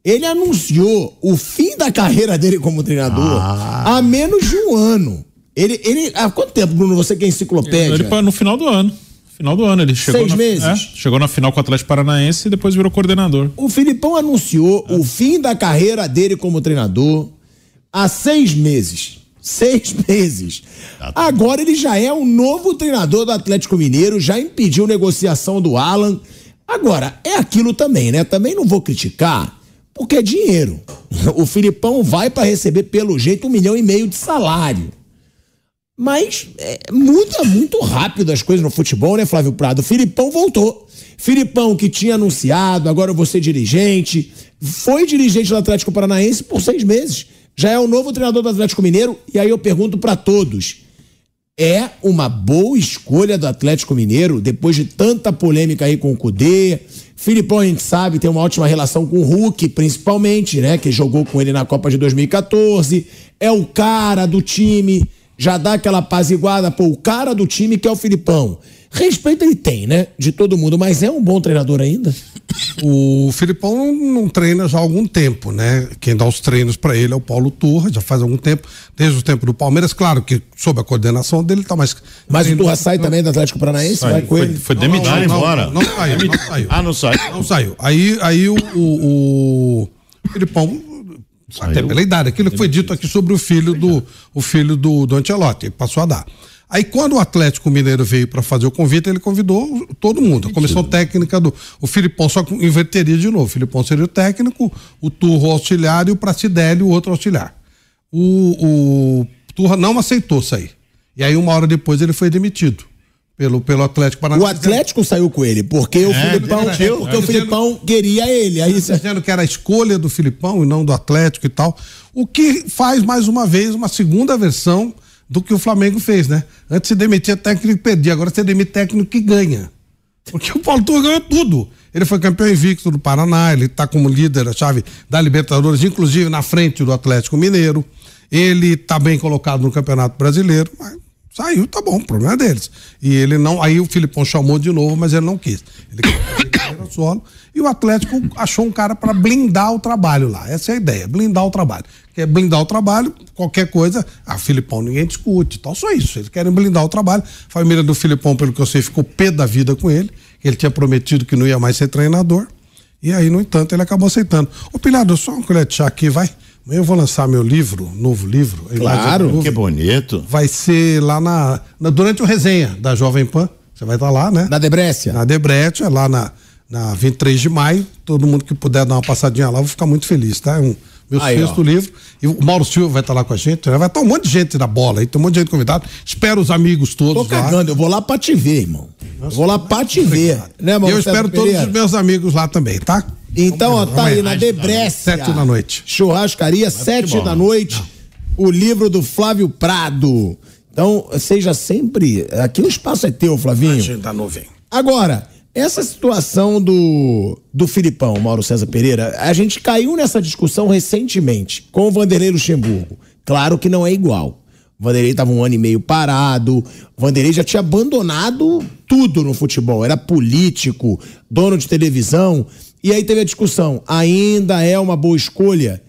ele anunciou o fim da carreira dele como treinador Ah. há menos de um ano. Ele, ele, há quanto tempo, Bruno, você que é enciclopédia? Ele no final do ano. Final do ano ele chegou. Seis na, meses? é, chegou na final com o Atlético Paranaense e depois virou coordenador. O Filipão anunciou o fim da carreira dele como treinador há seis meses. Seis *laughs* meses. Agora ele já é o novo treinador do Atlético Mineiro, já impediu negociação do Alan. Agora, é aquilo também, né? Também não vou criticar, porque é dinheiro. *laughs* O Filipão vai para receber, pelo jeito, um milhão e meio de salário. Mas é, muda muito rápido as coisas no futebol, né, Flávio Prado? O Filipão voltou. Filipão que tinha anunciado, agora eu vou ser dirigente. Foi dirigente do Atlético Paranaense por seis meses. Já é o novo treinador do Atlético Mineiro. E aí eu pergunto pra todos: é uma boa escolha do Atlético Mineiro, depois de tanta polêmica aí com o Cudê. Filipão, a gente sabe, tem uma ótima relação com o Hulk, principalmente, né? Que jogou com ele na Copa de 2014. É o cara do time. já dá aquela apaziguada, pô, o cara do time que é o Filipão. Respeito ele tem, né? De todo mundo, mas é um bom treinador ainda? O Filipão não, não treina já há algum tempo, né? Quem dá os treinos para ele é o Paulo Turra, já faz algum tempo, desde o tempo do Palmeiras, claro que sob a coordenação dele tá mais. Mas o Turra sai também do Atlético Paranaense? Sai. Vai com Foi- ele? foi demitido. Não, não, embora. Não, não saiu, não saiu. Ah, não saiu. Não saiu. Aí, aí o, o, o Filipão, até pela idade, aquilo que foi dito aqui sobre o filho do, o filho do, do Ancelotti, ele passou a dar. Aí quando o Atlético Mineiro veio para fazer o convite, ele convidou todo mundo, a comissão técnica do. O Filipão só inverteria de novo. O Filipão seria o técnico, o Turro o auxiliar e o Pracidelli o outro auxiliar. O, o Turra não aceitou sair. E aí, uma hora depois, ele foi demitido pelo, pelo Atlético O Paranaense. Atlético saiu com ele, porque o É, Filipão, dizendo- porque o dizendo- Filipão queria ele. Aí você- dizendo que era a escolha do Filipão e não do Atlético e tal. O que faz mais uma vez uma segunda versão do que o Flamengo fez, né? Antes se demitia técnico que perdia, agora você demite técnico que ganha. Porque o Paulo Turra ganhou tudo. Ele foi campeão invicto do Paraná, ele está como líder da chave da Libertadores, inclusive na frente do Atlético Mineiro. Ele está bem colocado no Campeonato Brasileiro, mas saiu, tá bom, o problema é deles. E ele não. Aí o Filipão chamou de novo, mas ele não quis. Ele *coughs* solo. E o Atlético achou um cara para blindar o trabalho lá. Essa é a ideia, blindar o trabalho. Quer blindar o trabalho, qualquer coisa. Ah, Filipão ninguém discute, tal, só isso. Eles querem blindar o trabalho. A família do Filipão, pelo que eu sei, ficou pé da vida com ele. Ele tinha prometido que não ia mais ser treinador. E aí, no entanto, ele acabou aceitando. Ô, Pilhado, só uma colher de chá aqui, vai. Amanhã eu vou lançar meu livro, novo livro. a Claro, que bonito. Vai ser lá na, na- durante o resenha da Jovem Pan. Você vai estar lá, né? Na Debrécia. Na Debreche, é lá na, na 23 de maio. Todo mundo que puder dar uma passadinha lá, eu vou ficar muito feliz, tá? É um, meu Aí, sexto ó. livro. E o Mauro Silva vai estar lá com a gente. né? Vai estar um monte de gente da bola aí, tem um monte de gente convidado. Espero os amigos Tô todos lá. cagando, eu vou lá pra te ver, irmão. Eu vou lá pra te ver. Né, E Mauro eu espero todos Pereira? os meus amigos lá também, tá? Então, ó, tá aí na Debrécia. Sete da noite. Churrascaria, sete da noite. O livro do Flávio Prado. Então, seja sempre. Aqui o espaço é teu, Flavinho. Gente da nuvem. Agora, essa situação do, do Filipão, Mauro César Pereira, a gente caiu nessa discussão recentemente com o Vanderlei Luxemburgo. Claro que não é igual. O Vanderlei estava um ano e meio parado, o Vanderlei já tinha abandonado tudo no futebol, era político, dono de televisão. E aí teve a discussão: ainda é uma boa escolha?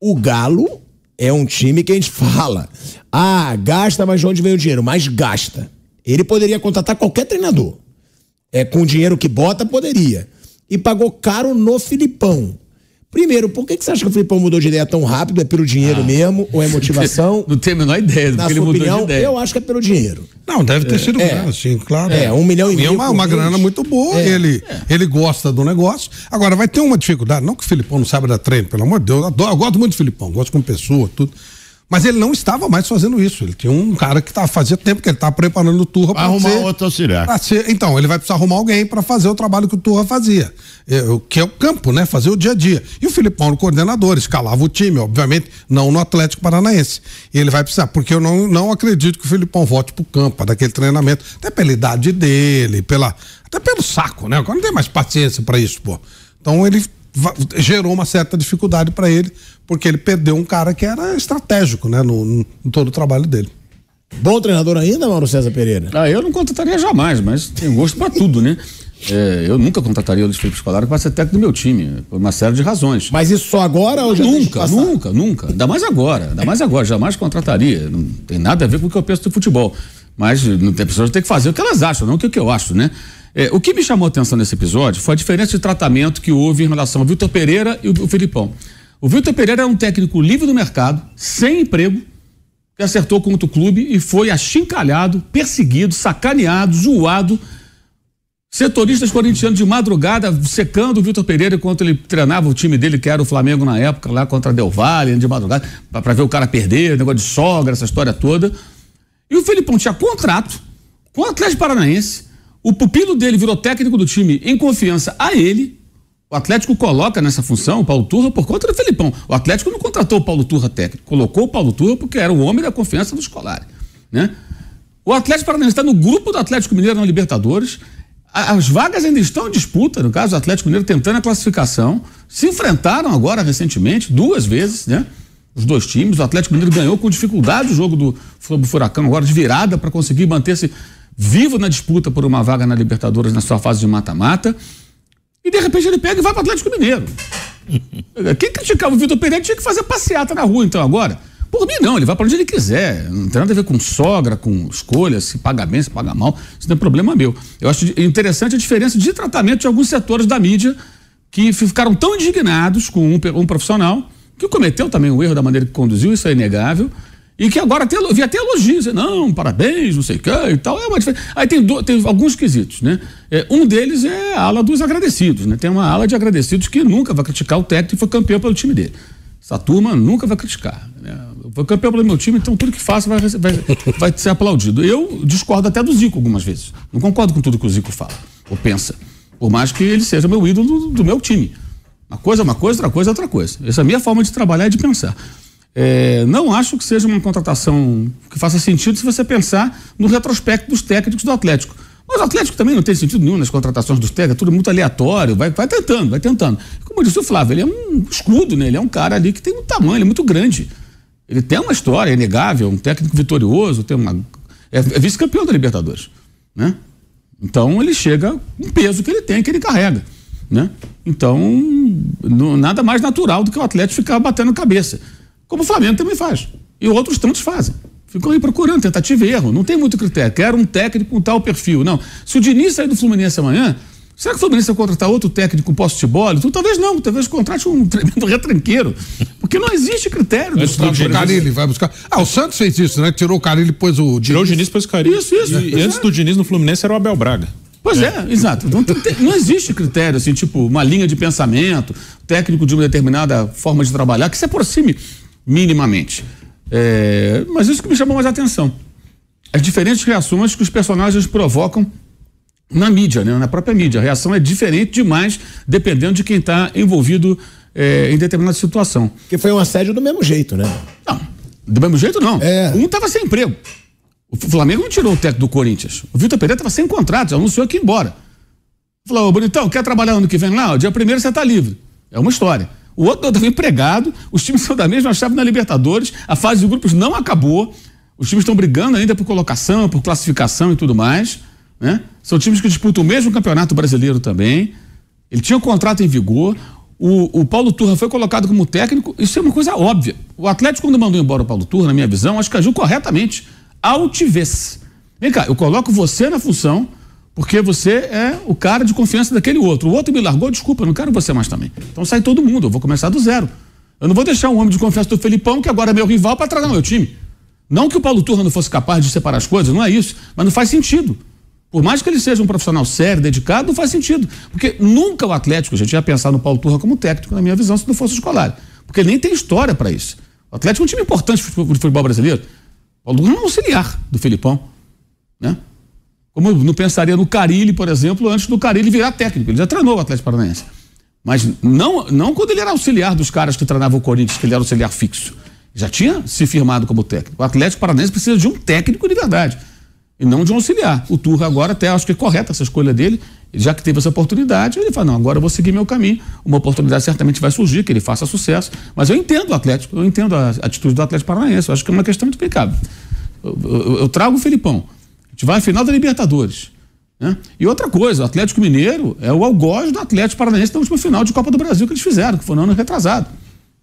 O Galo é um time que a gente *laughs* fala. Ah, gasta, mas de onde vem o dinheiro? Mas gasta. Ele poderia contratar qualquer treinador. É, com o dinheiro que bota, poderia. E pagou caro no Filipão. Primeiro, por que, que você acha que o Filipão mudou de ideia tão rápido? É pelo dinheiro mesmo? Ou é motivação? *laughs* Não tenho a menor ideia do Na que ele sua mudou opinião, de ideia. eu acho que é pelo dinheiro. Não, deve ter sido é. grana, sim, claro. É, um milhão e meio é uma, uma grana muito boa. É. Ele, ele gosta do negócio. Agora, vai ter uma dificuldade. Não que o Filipão não saiba dar treino, pelo amor de Deus. Eu, adoro- eu gosto muito do Filipão, gosto como pessoa, tudo. Mas ele não estava mais fazendo isso. Ele tinha um cara que tá, fazia tempo que ele estava preparando o Turra para Arrumar ser, outro auxiliar. ser- Então, ele vai precisar arrumar alguém para fazer o trabalho que o Turra fazia. É, o que é o campo, né? Fazer o dia a dia. E o Filipão, no coordenador, escalava o time, obviamente, não no Atlético Paranaense. E ele vai precisar, porque eu não, não acredito que o Filipão volte pro campo, daquele treinamento. Até pela idade dele, pela, até pelo saco, né? Agora não tem mais paciência para isso, pô. Então ele gerou uma certa dificuldade para ele, porque ele perdeu um cara que era estratégico, né? No, no- em todo o trabalho dele. Bom treinador ainda, Mauro César Pereira? Ah, eu não contrataria jamais, mas tem gosto pra tudo, né? É, eu nunca contrataria o Luiz Felipe Scolari para ser técnico do meu time, por uma série de razões. Mas isso só agora ou já Nunca, nunca, nunca. Ainda mais agora, ainda mais agora. Jamais contrataria. Não tem nada a ver com o que eu penso do futebol. Mas não tem pessoas que têm que fazer o que elas acham, não o que eu acho, né? É, o que me chamou a atenção nesse episódio foi a diferença de tratamento que houve em relação ao Vitor Pereira e o, o Filipão. O Vitor Pereira era um técnico livre do mercado, sem emprego, que acertou contra o clube e foi achincalhado, perseguido, sacaneado, zoado. Setoristas corintianos de madrugada secando o Vitor Pereira enquanto ele treinava o time dele, que era o Flamengo na época, lá contra Del Valle, de madrugada, pra ver o cara perder, negócio de sogra, essa história toda. E o Felipão tinha contrato com o Atlético Paranaense. O pupilo dele virou técnico do time em confiança a ele. O Atlético coloca nessa função o Paulo Turra por conta do Felipão. O Atlético não contratou o Paulo Turra técnico, colocou o Paulo Turra porque era o homem da confiança do Scolari, né? O Atlético Paranaense está no grupo do Atlético Mineiro na Libertadores. As vagas ainda estão em disputa, no caso do Atlético Mineiro tentando a classificação. Se enfrentaram agora recentemente, duas vezes, né? os dois times. O Atlético Mineiro ganhou com dificuldade o jogo do Furacão, agora de virada, para conseguir manter-se vivo na disputa por uma vaga na Libertadores na sua fase de mata-mata. E de repente ele pega e vai para o Atlético Mineiro. *laughs* Quem criticava o Vitor Pereira tinha que fazer passeata na rua, então, agora. Por mim, não, ele vai para onde ele quiser. Não tem nada a ver com sogra, com escolha, se paga bem, se paga mal. Isso não é problema meu. Eu acho interessante a diferença de tratamento de alguns setores da mídia que ficaram tão indignados com um, um profissional que cometeu também o um erro da maneira que conduziu, isso é inegável, e que agora tem, vi até elogios, não, parabéns, não sei o que e tal. É uma. Aí tem, do, tem alguns quesitos, né? É, um deles é a ala dos agradecidos, né? Tem uma ala de agradecidos que nunca vai criticar o técnico que foi campeão pelo time dele. Essa turma nunca vai criticar. Né? Foi campeão pelo meu time, então tudo que faço vai, vai, vai ser aplaudido. Eu discordo até do Zico algumas vezes. Não concordo com tudo que o Zico fala ou pensa. Por mais que ele seja meu ídolo do, do meu time. Uma coisa é uma coisa, outra coisa é outra coisa. Essa é a minha forma de trabalhar e de pensar. É, não acho que seja uma contratação que faça sentido se você pensar no retrospecto dos técnicos do Atlético. Mas o Atlético também não tem sentido nenhum nas contratações dos técnicos, é tudo muito aleatório, vai, vai tentando, vai tentando. Como disse o Flávio, ele é um escudo, né? Ele é um cara ali que tem um tamanho, ele é muito grande. Ele tem uma história, é inegável, um técnico vitorioso, tem uma. É, é vice-campeão da Libertadores. Né? Então ele chega o peso que ele tem, que ele carrega. Né? Então, nada mais natural do que o Atlético ficar batendo cabeça. Como o Flamengo também faz. E outros tantos fazem. Ficam aí procurando, tentativa e erro. Não tem muito critério. Quero um técnico com tal perfil. Não. Se o Diniz sair do Fluminense amanhã, será que o Fluminense vai contratar outro técnico com posse de bola? Tu, talvez não, talvez contrate um *laughs* tremendo retranqueiro. Porque não existe critério. Vai buscar o Carilli, vai buscar. Ah, o Santos fez isso, né? Tirou o Carilli e pôs o Diniz. Tirou o Diniz e pôs o Carilli. Isso, isso. E, e antes do Diniz no Fluminense era o Abel Braga. Pois é, é exato. Não, tem, não, existe critério, assim, tipo, uma linha de pensamento, técnico de uma determinada forma de trabalhar que se aproxime minimamente. É, mas isso que me chamou mais a atenção. As diferentes reações que os personagens provocam na mídia, né? na própria mídia. A reação é diferente demais, dependendo de quem está envolvido é, em determinada situação. Que foi um assédio do mesmo jeito, né? Não, do mesmo jeito não. É. Um estava sem emprego. O Flamengo não tirou o técnico do Corinthians. O Vitor Pereira estava sem contrato, anunciou que ia embora. Falou, bonitão, quer trabalhar ano que vem lá? O dia primeiro você está livre. É uma história. O outro estava empregado, os times são da mesma chave na Libertadores, a fase de grupos não acabou, os times estão brigando ainda por colocação, por classificação e tudo mais. Né? São times que disputam o mesmo campeonato brasileiro também. Ele tinha um contrato em vigor. O, o, Paulo Turra foi colocado como técnico, isso é uma coisa óbvia. O Atlético, quando mandou embora o Paulo Turra, na minha visão, acho que agiu corretamente altivez. Vem cá, eu coloco você na função porque você é o cara de confiança daquele outro. O outro me largou, desculpa, eu não quero você mais também. Então sai todo mundo, eu vou começar do zero. Eu não vou deixar um homem de confiança do Felipão, que agora é meu rival, para tragar meu time. Não que o Paulo Turra não fosse capaz de separar as coisas, não é isso, mas não faz sentido. Por mais que ele seja um profissional sério, dedicado, não faz sentido. Porque nunca o Atlético, a gente ia pensar no Paulo Turra como técnico, na minha visão, se não fosse escolar. Porque ele nem tem história para isso. O Atlético é um time importante do futebol brasileiro. Paulo Turra é um auxiliar do Felipão. Né? Como eu não pensaria no Carilli, por exemplo, antes do Carilli virar técnico. Ele já treinou o Atlético Paranaense. Mas não, não quando ele era auxiliar dos caras que treinavam o Corinthians, que ele era auxiliar fixo. Já tinha se firmado como técnico. O Atlético Paranaense precisa de um técnico de verdade. E não de um auxiliar. O Turra agora até acho que é correta essa escolha dele. Já que teve essa oportunidade, ele fala, não, agora eu vou seguir meu caminho. Uma oportunidade certamente vai surgir, que ele faça sucesso. Mas eu entendo o Atlético, eu entendo a atitude do Atlético Paranaense. Eu acho que é uma questão muito explicável. Eu, eu, eu trago o Felipão. A gente vai à final da Libertadores. Né? E outra coisa, o Atlético Mineiro é o algoz do Atlético Paranaense na última final de Copa do Brasil que eles fizeram, que foi no ano retrasado.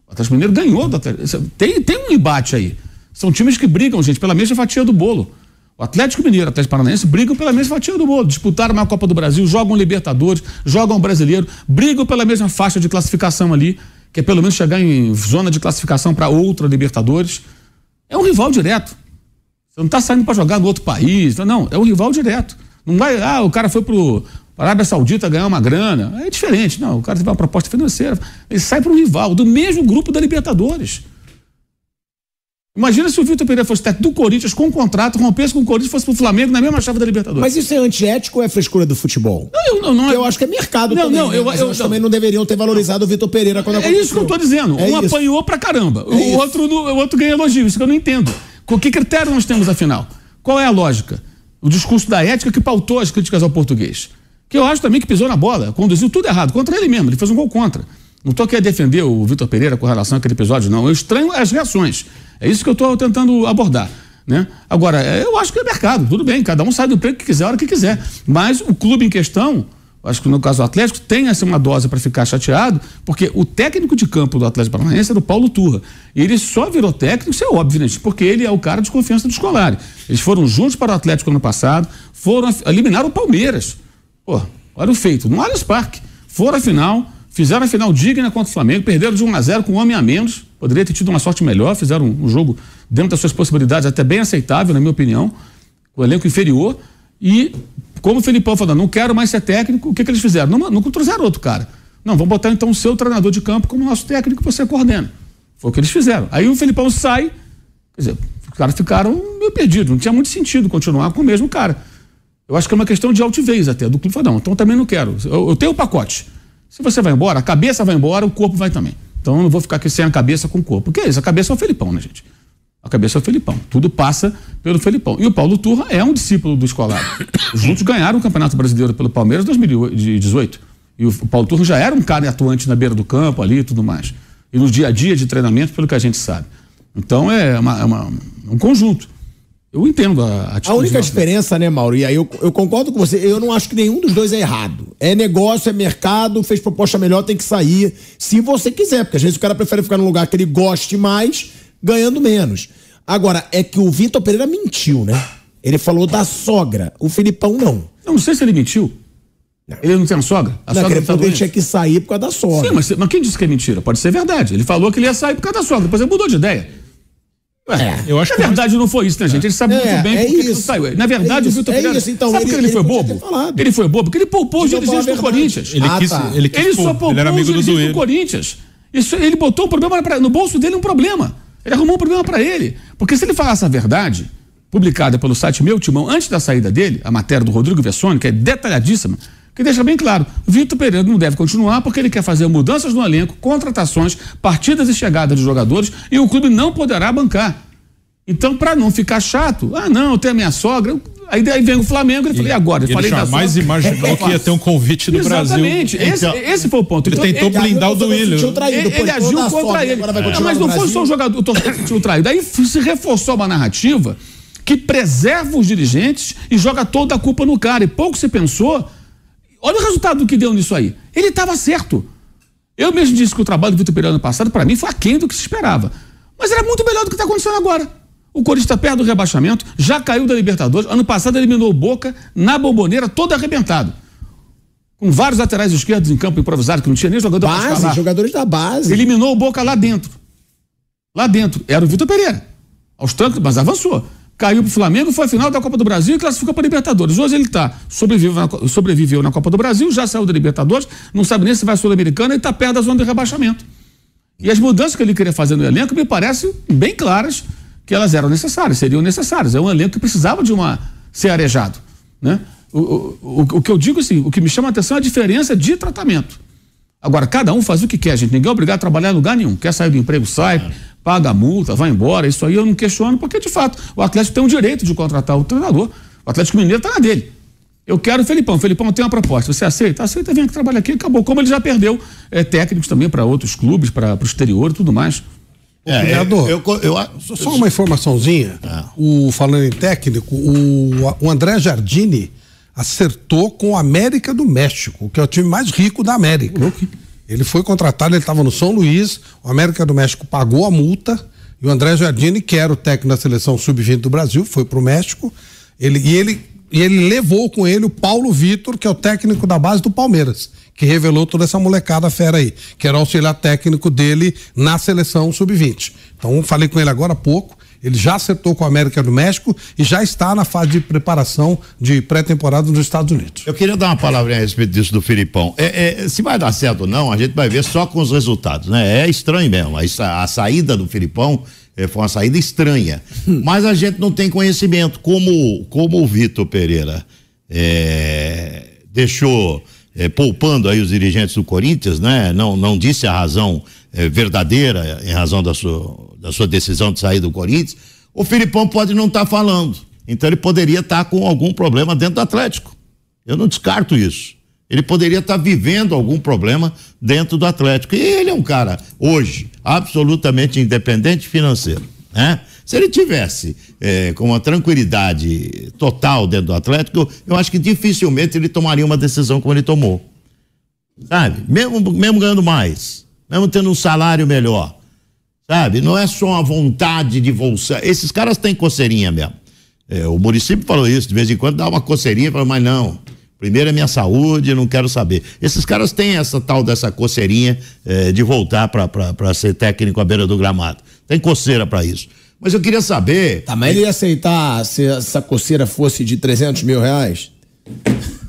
O Atlético Mineiro ganhou do Atlético. Tem, tem um embate aí. São times que brigam, gente, pela mesma fatia do bolo. O Atlético Mineiro e o Atlético Paranaense brigam pela mesma fatia do bolo. Disputaram uma Copa do Brasil, jogam Libertadores, jogam Brasileiro, brigam pela mesma faixa de classificação ali, que é pelo menos chegar em zona de classificação para outra Libertadores. É um rival direto. Você não está saindo para jogar no outro país. Não, é um rival direto. Não vai, ah, o cara foi pro Arábia Saudita ganhar uma grana. É diferente. Não, o cara teve uma proposta financeira. Ele sai para um rival, do mesmo grupo da Libertadores. Imagina se o Vitor Pereira fosse técnico do Corinthians com um contrato, rompesse com o Corinthians fosse pro Flamengo na mesma chave da Libertadores. Mas isso é antiético ou é frescura do futebol? Não, eu, não, não eu acho que é mercado não, também. Não, eu, né? eu, eu também não deveriam ter valorizado o Vitor Pereira quando é aconteceu. É isso que eu tô dizendo. É um isso. apanhou pra caramba. É o, outro, o outro ganha elogio. Isso que eu não entendo. Com que critério nós temos, afinal? Qual é a lógica? O discurso da ética que pautou as críticas ao português. Que eu acho também que pisou na bola, conduziu tudo errado, contra ele mesmo. Ele fez um gol contra. Não estou aqui a defender o Vitor Pereira com relação àquele episódio, não. Eu estranho as reações. É isso que eu estou tentando abordar. Né? Agora, é, eu acho que é mercado, tudo bem, cada um sai do emprego que quiser, a hora que quiser. Mas o clube em questão, acho que no caso do Atlético, tem assim, uma dose para ficar chateado, porque o técnico de campo do Atlético Paranaense era o Paulo Turra. E ele só virou técnico, isso é óbvio, né? porque ele é o cara de confiança do Escolari. Eles foram juntos para o Atlético ano passado, foram eliminar o Palmeiras. Pô, olha o feito, no Allianz Parque. Foram à final, fizeram a final digna contra o Flamengo, perderam de 1 a 0 com um homem a menos. Poderia ter tido uma sorte melhor, fizeram um, jogo dentro das suas possibilidades, até bem aceitável, na minha opinião, com o elenco inferior. E, como o Felipão falou, não quero mais ser técnico, o que, que eles fizeram? Não, não trouxeram outro cara. Não, vamos botar então o seu treinador de campo como nosso técnico que você coordena. Foi o que eles fizeram. Aí o Felipão sai, quer dizer, os caras ficaram meio perdidos, não tinha muito sentido continuar com o mesmo cara. Eu acho que é uma questão de altivez até, do clube não, então também não quero. Eu, eu tenho o pacote. Se você vai embora, a cabeça vai embora, o corpo vai também. Então eu não vou ficar aqui sem a cabeça com o corpo. Porque é isso, a cabeça é o Felipão, né, gente? A cabeça é o Felipão. Tudo passa pelo Felipão. E o Paulo Turra é um discípulo do escolar. *coughs* Juntos ganharam o Campeonato Brasileiro pelo Palmeiras em 2018. E o Paulo Turra já era um cara atuante na beira do campo ali e tudo mais. E no dia a dia de treinamento, pelo que a gente sabe. Então é, uma, é uma, um conjunto. Eu entendo a atitude. A única diferença, né, Mauro? E aí eu, eu, concordo com você. Eu não acho que nenhum dos dois é errado. É negócio, é mercado, fez proposta melhor, tem que sair. Se você quiser, porque às vezes o cara prefere ficar num lugar que ele goste mais, ganhando menos. Agora, é que o Vitor Pereira mentiu, né? Ele falou da sogra. O Filipão não. Eu não sei se ele mentiu. Não. Ele não tem uma sogra? A não, sogra que ele tinha que sair por causa da sogra. Sim, mas, mas quem disse que é mentira? Pode ser verdade. Ele falou que ele ia sair por causa da sogra, depois ele mudou de ideia. É, eu acho Na verdade, não foi isso, né, gente? Ele sabe é, muito bem é porque ele saiu. Na verdade, é o Vitor Pereira. Isso, então, sabe por que ele, ele foi bobo? Ele foi bobo porque ele poupou os dirigentes do Corinthians. Ele, ah, quis, tá. ele, quis, ele só poupou ele era amigo os dirigentes do, do Corinthians. Isso, ele botou um problema pra, no bolso dele um problema. Ele arrumou um problema para ele. Porque se ele falasse a verdade, publicada pelo site Meu Timão, antes da saída dele, a matéria do Rodrigo Vessone, que é detalhadíssima, que deixa bem claro, Vitor Pereira não deve continuar porque ele quer fazer mudanças no elenco, contratações, partidas e chegadas de jogadores e o clube não poderá bancar. Então, para não ficar chato, ah, não, tenho a minha sogra. Aí, aí vem o Flamengo e eu falei, agora? Eu falei jamais sogra. imaginou que ia ter um convite do Exatamente. Brasil. Esse, então, esse foi o ponto. Ele então, tentou ele, blindar o Duílio. Ele, ele agiu contra ele. Ah, mas não foi só o jogador, o sentiu traído. Daí se reforçou uma narrativa que preserva os dirigentes e joga toda a culpa no cara. E pouco se pensou. Olha o resultado do que deu nisso aí. Ele estava certo. Eu mesmo disse que o trabalho do Vitor Pereira ano passado, para mim, foi aquém do que se esperava. Mas era muito melhor do que está acontecendo agora. O Corinthians está perto do rebaixamento, já caiu da Libertadores. Ano passado eliminou o Boca na bomboneira, todo arrebentado. Com vários laterais esquerdos em campo improvisado, que não tinha nem jogador base, para jogadores da base. Eliminou o Boca lá dentro. Lá dentro. Era o Vitor Pereira. Aos trancos, mas avançou. Caiu para o Flamengo, foi a final da Copa do Brasil e classificou para a Libertadores. Hoje ele está sobreviveu na, sobreviveu na Copa do Brasil, já saiu da Libertadores, não sabe nem se vai Sul-Americana e está perto da zona de rebaixamento. E as mudanças que ele queria fazer no elenco me parecem bem claras que elas eram necessárias, seriam necessárias. É um elenco que precisava de uma ser arejado, né? O, o, o, que eu digo assim, o que me chama a atenção é a diferença de tratamento. Agora, cada um faz o que quer, gente. Ninguém é obrigado a trabalhar em lugar nenhum. Quer sair do emprego, sai, paga a multa, vai embora. Isso aí eu não questiono, porque de fato o Atlético tem o direito de contratar o treinador. O Atlético Mineiro está na dele. Eu quero o Felipão. O Felipão tem uma proposta. Você aceita? Aceita, vem aqui trabalhar aqui, acabou. Como ele já perdeu é, técnicos também para outros clubes, para o exterior e tudo mais. É, Vereador, eu, eu, eu, só uma informaçãozinha. É. O, falando em técnico, o, o André Jardini acertou com o América do México, que é o time mais rico da América. Ele foi contratado, ele estava no São Luís, o América do México pagou a multa e o André Jardini, que era o técnico da seleção sub-20 do Brasil, foi para o México. Ele, e, ele, e ele levou com ele o Paulo Vitor, que é o técnico da base do Palmeiras que revelou toda essa molecada fera aí, que era o auxiliar técnico dele na seleção sub-20. Então, falei com ele agora há pouco. Ele já acertou com a América do México e já está na fase de preparação de pré-temporada nos Estados Unidos. Eu queria dar uma palavrinha a respeito disso do Filipão. É, é, se vai dar certo ou não, a gente vai ver só com os resultados, né? É estranho mesmo. A, a saída do Filipão é, foi uma saída estranha. Mas a gente não tem conhecimento, como, como o Vitor Pereira é, deixou é, poupando aí os dirigentes do Corinthians, né? Não, não disse a razão é, verdadeira em razão da sua, da sua decisão de sair do Corinthians. O Filipão pode não estar tá falando. Então ele poderia estar tá com algum problema dentro do Atlético. Eu não descarto isso. Ele poderia estar vivendo algum problema dentro do Atlético. E ele é um cara, hoje, absolutamente independente financeiro. Né? Se ele tivesse é, com uma tranquilidade total dentro do Atlético, eu, acho que dificilmente ele tomaria uma decisão como ele tomou. Sabe? Mesmo, mesmo ganhando mais, mesmo tendo um salário melhor. Sabe? Não é só a vontade de voltar. Esses caras têm coceirinha mesmo. É, o município falou isso, de vez em quando dá uma coceirinha, fala, mas não. Primeiro é minha saúde, não quero saber. Esses caras têm essa tal dessa coceirinha é, de voltar para ser técnico à beira do gramado. Tem coceira para isso. Mas eu queria saber. Tá, mas ele ia aceitar se essa coceira fosse de 300 mil reais? *laughs*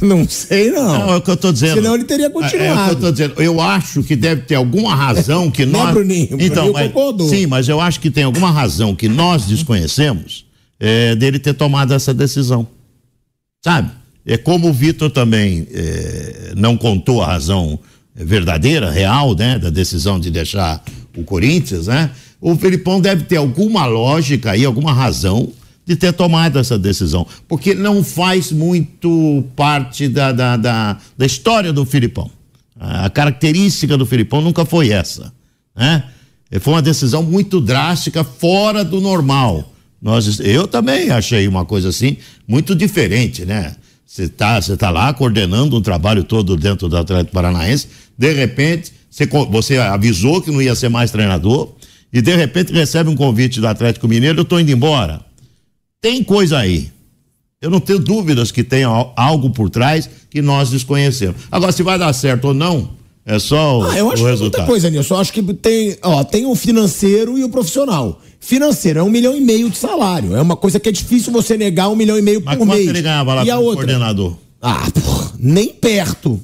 Não sei, não. Não, é o que eu tô dizendo. Senão ele teria continuado. É, é o que eu tô dizendo. Eu acho que deve ter alguma razão que *laughs* nós. Não, Bruninho, então, Bruninho mas, concordou. sim, mas eu acho que tem alguma razão que nós desconhecemos é, dele ter tomado essa decisão. Sabe? É como o Vitor também é, não contou a razão verdadeira, real, né, da decisão de deixar o Corinthians, né? O Felipão deve ter alguma lógica aí, alguma razão de ter tomado essa decisão, porque não faz muito parte da, da, da, da história do Filipão. A característica do Filipão nunca foi essa, né? Foi uma decisão muito drástica, fora do normal. Nós, eu também achei uma coisa assim muito diferente, né? Você tá, você tá lá coordenando um trabalho todo dentro do Atlético Paranaense, de repente você, você avisou que não ia ser mais treinador e de repente recebe um convite do Atlético Mineiro, eu tô indo embora. Tem coisa aí. Eu não tenho dúvidas que tem algo por trás que nós desconhecemos. Agora, se vai dar certo ou não, é só o, ah, eu acho o que resultado. muita coisa, Nilson. Eu acho que tem, ó, tem o financeiro e o profissional. Financeiro é um milhão e meio de salário. É uma coisa que é difícil você negar um milhão e meio Mas por quanto mês. ele ganhava lá e como outra? coordenador? Ah, porra, nem perto.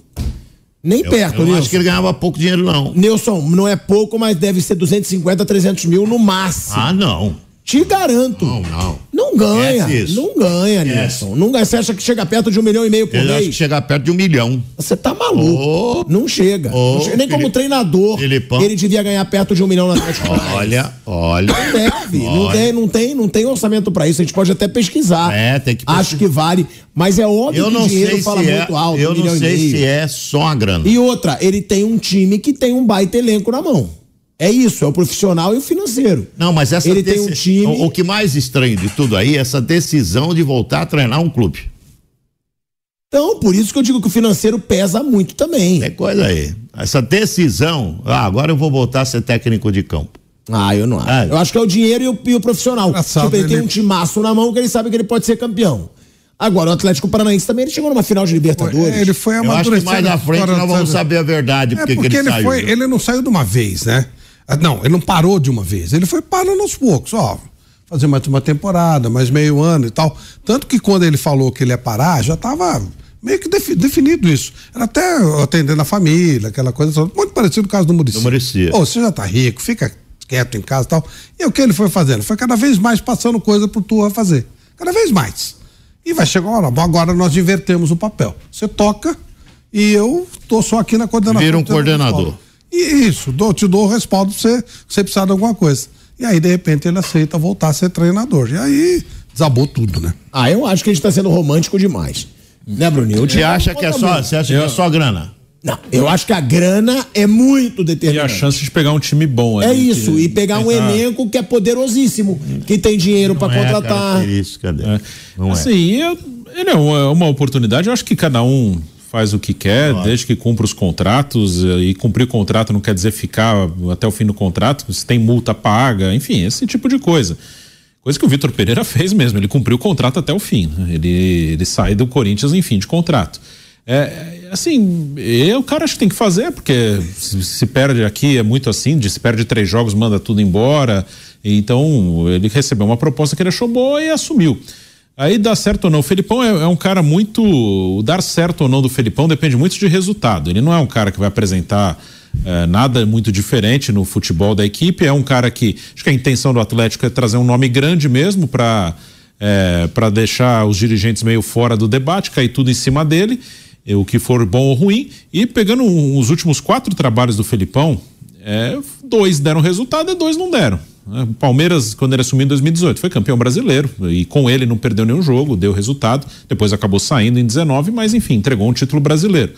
Nem Eu, perto, eu Nilson. acho que ele ganhava pouco dinheiro, não. Nilson, não é pouco, mas deve ser 250, 300 mil no máximo. Ah, não. Te garanto. Não, não. Não ganha. Não ganha. Nilson. Não ganha. Você acha que chega perto de um milhão e meio por Ele acha que mês? chegar perto de um milhão. Você tá maluco. Ô. Não chega. Ô, Não chega. Nem como treinador. Filipão. Ele devia ganhar perto de um milhão na Paranaense. Olha, olha. Não deve. Não Olha. tem, não, tem, não tem orçamento pra isso. A gente pode até pesquisar. É, tem que Acho que vale. Mas é óbvio Eu que não o dinheiro fala é. muito alto. Eu um não sei se é só a grana. E outra, ele tem um time que tem um baita elenco na mão. É isso, é o profissional e o financeiro. Não, mas essa Ele tem um time- O, o que mais estranho de tudo aí é essa decisão de voltar a treinar um clube. Então, por isso que eu digo que o financeiro pesa muito também. É coisa aí. Essa decisão, ah, agora eu vou voltar a ser técnico de campo. Ah, eu não acho. Ah. Eu acho que é o dinheiro e o, e o profissional. Engraçado, tipo, ele, ele- tem um timaço na mão que ele sabe que ele pode ser campeão. Agora, o Atlético Paranaense também ele chegou numa final de Libertadores. É, Ele foi Eu acho que amadurecendo mais na frente nós vamos sabe? saber a verdade, É porque, porque que ele, ele, saiu. foi, ele não saiu de uma vez, né? Ah, Não, ele não parou de uma vez. Ele foi parando aos poucos, ó. Fazer mais uma temporada, mais meio ano e tal. Tanto que quando ele falou que ele ia parar, já estava meio que defi- definido isso. Era até atendendo a família, aquela coisa. Muito parecido com o caso do Muricy. Do Muricy. Ô, você já tá rico, fica quieto em casa e tal. E o que ele foi fazendo? Foi cada vez mais passando coisa pro Turra fazer. Cada vez mais. E vai chegar uma hora, bom, agora nós invertemos o papel. Você toca e eu tô só aqui na coordenação. Vira um coordenador. E isso, dou, te dou o respaldo pra você, você precisar de alguma coisa. E aí, de repente, ele aceita voltar a ser treinador. E aí, desabou tudo, né? Ah, eu acho que a gente tá sendo romântico demais. Né, Bruninho? Você acha que é só, você acha que é só grana? Não, eu acho que a grana é muito E a determinante. chance de pegar um time bom. É ali, isso, que- e pegar um tentar- elenco que é poderosíssimo, que tem dinheiro pra Não é contratar. característica dele. É. Não é. assim, eu- ele é uma, uma oportunidade. Eu acho que cada um faz o que quer, desde que cumpra os contratos. E cumprir contrato não quer dizer ficar até o fim do contrato. Se tem multa paga, enfim, esse tipo de coisa. Coisa que o Vitor Pereira *laughs* fez mesmo. Ele cumpriu o contrato até o fim. né? Ele, ele sai do Corinthians em fim de contrato. É, assim, eu, o cara acho que tem que fazer, porque se, se perde aqui é muito assim, de se perde três jogos, manda tudo embora. Então, ele recebeu uma proposta que ele achou boa e assumiu. Aí dá certo ou não. O Felipão é, é um cara muito. O dar certo ou não do Felipão depende muito de resultado. Ele não é um cara que vai apresentar eh, nada muito diferente no futebol da equipe. É um cara que. Acho que a intenção do Atlético é trazer um nome grande mesmo para para deixar os dirigentes meio fora do debate, cair tudo em cima dele, eh, o que for bom ou ruim. E pegando os últimos quatro trabalhos do Felipão, é, dois deram resultado e dois não deram. Né? O Palmeiras, quando ele assumiu em 2018, foi campeão brasileiro e com ele não perdeu nenhum jogo, deu resultado. Depois acabou saindo em 19, mas enfim, entregou um título brasileiro.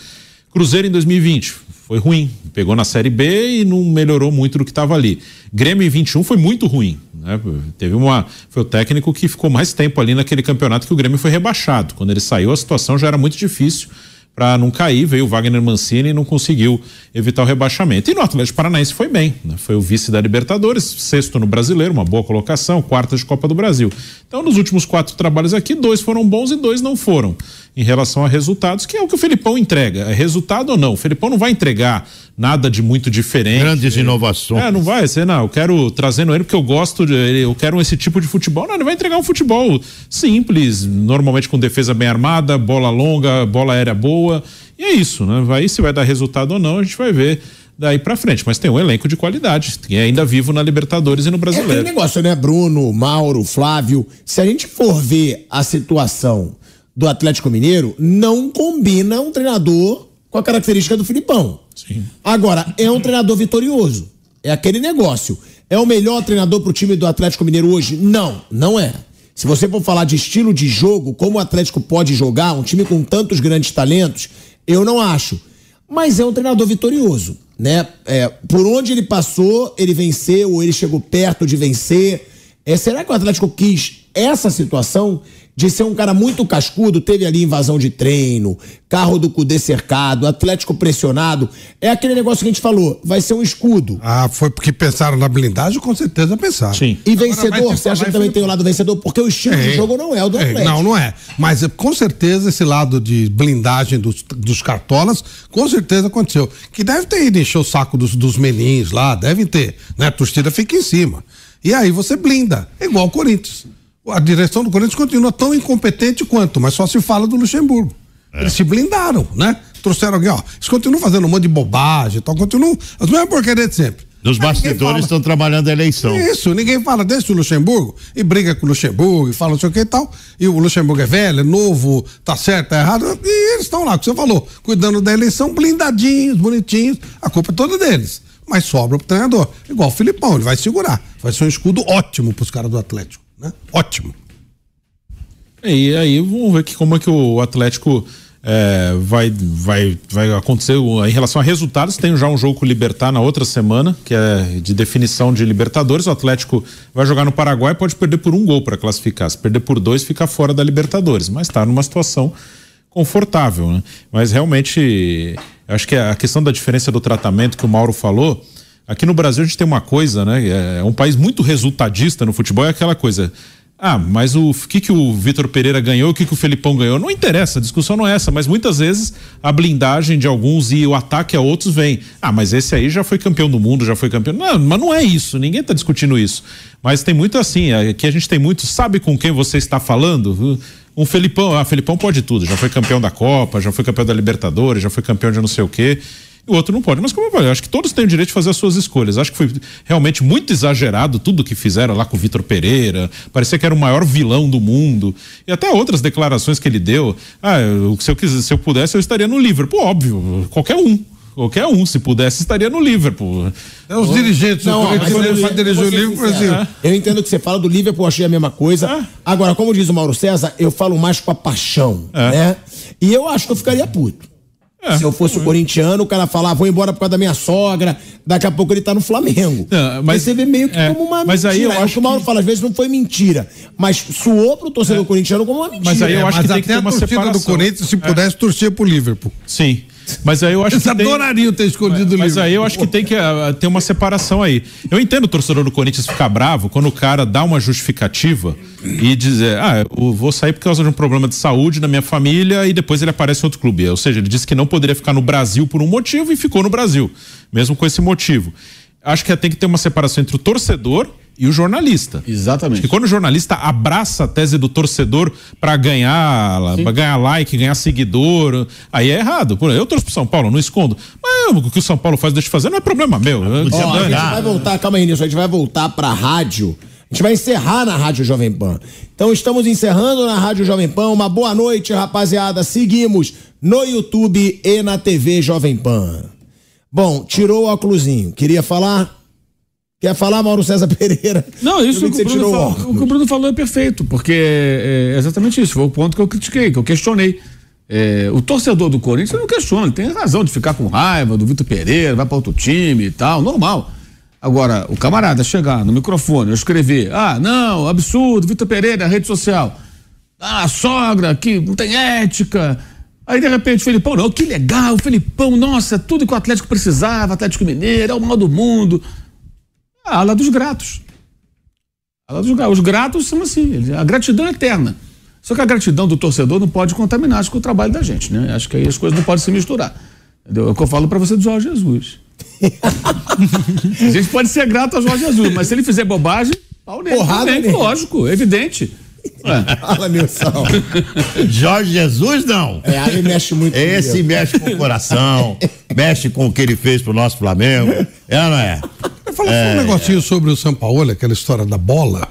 Cruzeiro em 2020 foi ruim, pegou na Série B e não melhorou muito do que estava ali. Grêmio em 21 foi muito ruim. Né? Teve uma. Foi o técnico que ficou mais tempo ali naquele campeonato que o Grêmio foi rebaixado. Quando ele saiu, a situação já era muito difícil para não cair. Veio o Wagner Mancini e não conseguiu evitar o rebaixamento. E no Atlético Paranaense foi bem, né? foi o vice da Libertadores, sexto no Brasileiro, uma boa colocação, quarta de Copa do Brasil. Então, nos últimos quatro trabalhos aqui, dois foram bons e dois não foram em relação a resultados, que é o que o Felipão entrega. É resultado ou não? O Felipão não vai entregar nada de muito diferente. Grandes inovações. É, não vai ser, não. Eu quero trazendo ele porque eu gosto, de, eu quero esse tipo de futebol. Não, ele vai entregar um futebol simples, normalmente com defesa bem armada, bola longa, bola aérea boa. E é isso, né? Aí se vai dar resultado ou não, a gente vai ver daí para frente. Mas tem um elenco de qualidade, que é ainda vivo na Libertadores e no Brasileiro. É aquele negócio, né? Bruno, Mauro, Flávio. Se a gente for ver a situação do Atlético Mineiro, não combina um treinador com a característica do Filipão. Sim. Agora, é um treinador vitorioso. É aquele negócio. É o melhor treinador pro time do Atlético Mineiro hoje? Não, não é. Se você for falar de estilo de jogo, como o Atlético pode jogar, um time com tantos grandes talentos, eu não acho. Mas é um treinador vitorioso, né? É, por onde ele passou, ele venceu, ou ele chegou perto de vencer. É, será que o Atlético quis essa situação de ser um cara muito cascudo, teve ali invasão de treino, carro do Cudê cercado, Atlético pressionado. É aquele negócio que a gente falou, vai ser um escudo. Ah, foi porque pensaram na blindagem, com certeza pensaram. Sim. E vencedor, você acha que também tem o lado vencedor? Porque o estilo de jogo não é o do Atlético. Não, não é. Mas com certeza esse lado de blindagem dos, dos cartolas, com certeza aconteceu. Que deve ter ido encher o saco dos, dos menins lá, devem ter. Né? A torcida fica em cima. E aí você blinda, é igual o Corinthians a direção do Corinthians continua tão incompetente quanto, mas só se fala do Luxemburgo. É. Eles se blindaram, né? Trouxeram alguém, ó. Eles continuam fazendo um monte de bobagem, então continuam as mesmas porcarias de sempre. Dos bastidores estão trabalhando a eleição. Isso, ninguém fala desse Luxemburgo e briga com o Luxemburgo e fala não sei o que e tal. E o Luxemburgo é velho, é novo, tá certo, tá errado. E eles estão lá, como você falou, cuidando da eleição, blindadinhos, bonitinhos. A culpa é toda deles. Mas sobra pro treinador. Igual o Filipão, ele vai segurar. Vai ser um escudo ótimo pros caras do Atlético. Né? Ótimo. E aí vamos ver que como é que o Atlético é, vai, vai, vai acontecer em relação a resultados. Tem já um jogo com o Libertar na outra semana, que é de definição de Libertadores. O Atlético vai jogar no Paraguai pode perder por um gol para classificar. Se perder por dois, fica fora da Libertadores. Mas está numa situação confortável. Né? Mas realmente, acho que a questão da diferença do tratamento que o Mauro falou Aqui no Brasil a gente tem uma coisa, né? É um país muito resultadista no futebol, é aquela coisa. Ah, mas o que, que o Vitor Pereira ganhou, o que, que o Felipão ganhou? Não interessa, a discussão não é essa, mas muitas vezes a blindagem de alguns e o ataque a outros vem. Ah, mas esse aí já foi campeão do mundo, já foi campeão. Não, mas não é isso, ninguém está discutindo isso. Mas tem muito assim, aqui a gente tem muito, sabe com quem você está falando? Um Felipão, ah, Felipão pode tudo, já foi campeão da Copa, já foi campeão da Libertadores, já foi campeão de não sei o quê o outro não pode. Mas como eu falei, acho que todos têm o direito de fazer as suas escolhas. Acho que foi realmente muito exagerado tudo que fizeram lá com o Vitor Pereira. Parecia que era o maior vilão do mundo. E até outras declarações que ele deu. Ah, eu, se eu quisesse, se eu pudesse, eu estaria no Liverpool. Óbvio, qualquer um. Qualquer um, se pudesse, estaria no Liverpool. É os dirigentes, não, o Corinthians dirigir o Liverpool, Brasil. Eu entendo que você fala do Liverpool, achei a mesma coisa. É. Agora, como diz o Mauro César, eu falo mais com a paixão, é. né? E eu acho que eu ficaria puto. É, Se eu fosse o corintiano, o cara falar, vou embora por causa da minha sogra, daqui a pouco ele tá no Flamengo. É, mas você vê meio que é, como uma mas mentira. Aí eu acho que o Mauro fala, às vezes não foi mentira, mas suou pro torcedor é. corintiano como uma mentira. Mas aí eu acho mas que tem que ter uma separação. do Corinthians, se é. pudesse, torcer pro Liverpool. Sim. Mas aí eu acho Eles que. adorariam ter escondido o Mas aí eu acho que tem que uh, ter uma separação aí. Eu entendo o torcedor do Corinthians ficar bravo quando o cara dá uma justificativa e dizer, ah, eu vou sair por causa de um problema de saúde na minha família e depois ele aparece em outro clube. Ou seja, ele disse que não poderia ficar no Brasil por um motivo e ficou no Brasil, mesmo com esse motivo. Acho que tem que ter uma separação entre o torcedor e o jornalista. Exatamente. Porque quando o jornalista abraça a tese do torcedor para ganhar, pra ganhar like, ganhar seguidor, aí é errado. Eu torço pro São Paulo, não escondo. Mas o que o São Paulo faz, deixa de fazer, não é problema meu. Ó, a gente vai voltar, calma aí, Nilson, a gente vai voltar pra rádio. A gente vai encerrar na Rádio Jovem Pan. Então estamos encerrando na Rádio Jovem Pan. Uma boa noite, rapaziada. Seguimos no YouTube e na TV Jovem Pan. Bom, tirou o óculosinho. Queria falar? Quer falar, Mauro César *laughs* Pereira? Não, isso vi que que o o falou, o que o Bruno falou é perfeito, porque é é exatamente isso. Foi o ponto que eu critiquei, que eu questionei. É, o torcedor do Corinthians não questiona, ele tem razão de ficar com raiva do Vitor Pereira, vai para outro time e tal, normal. Agora, o camarada chegar no microfone, eu escrever, ah, não, absurdo, Vitor Pereira, rede social. Ah, sogra, que não tem ética. Aí, de repente, o Felipão, não, que legal, o Felipão, nossa, tudo que o Atlético precisava, Atlético Mineiro, é o mal do mundo. A ala dos gratos. A ala dos gratos. Os gratos são assim, a gratidão é eterna. Só que a gratidão do torcedor não pode contaminar acho que o trabalho da gente, né? Acho que aí as coisas não podem se misturar. Entendeu? É o que eu falo pra você do Jorge Jesus. *laughs* a gente pode ser grato ao Jorge Jesus, mas se ele fizer bobagem, pau nele. Porrada também, nele. lógico, evidente. *laughs* Fala, Nilson. Jorge Jesus, não. É, aí mexe muito Esse comigo. mexe com o coração, mexe com o que ele fez pro nosso Flamengo. É não é? Fala só um negocinho sobre o São Paulo, aquela história da bola.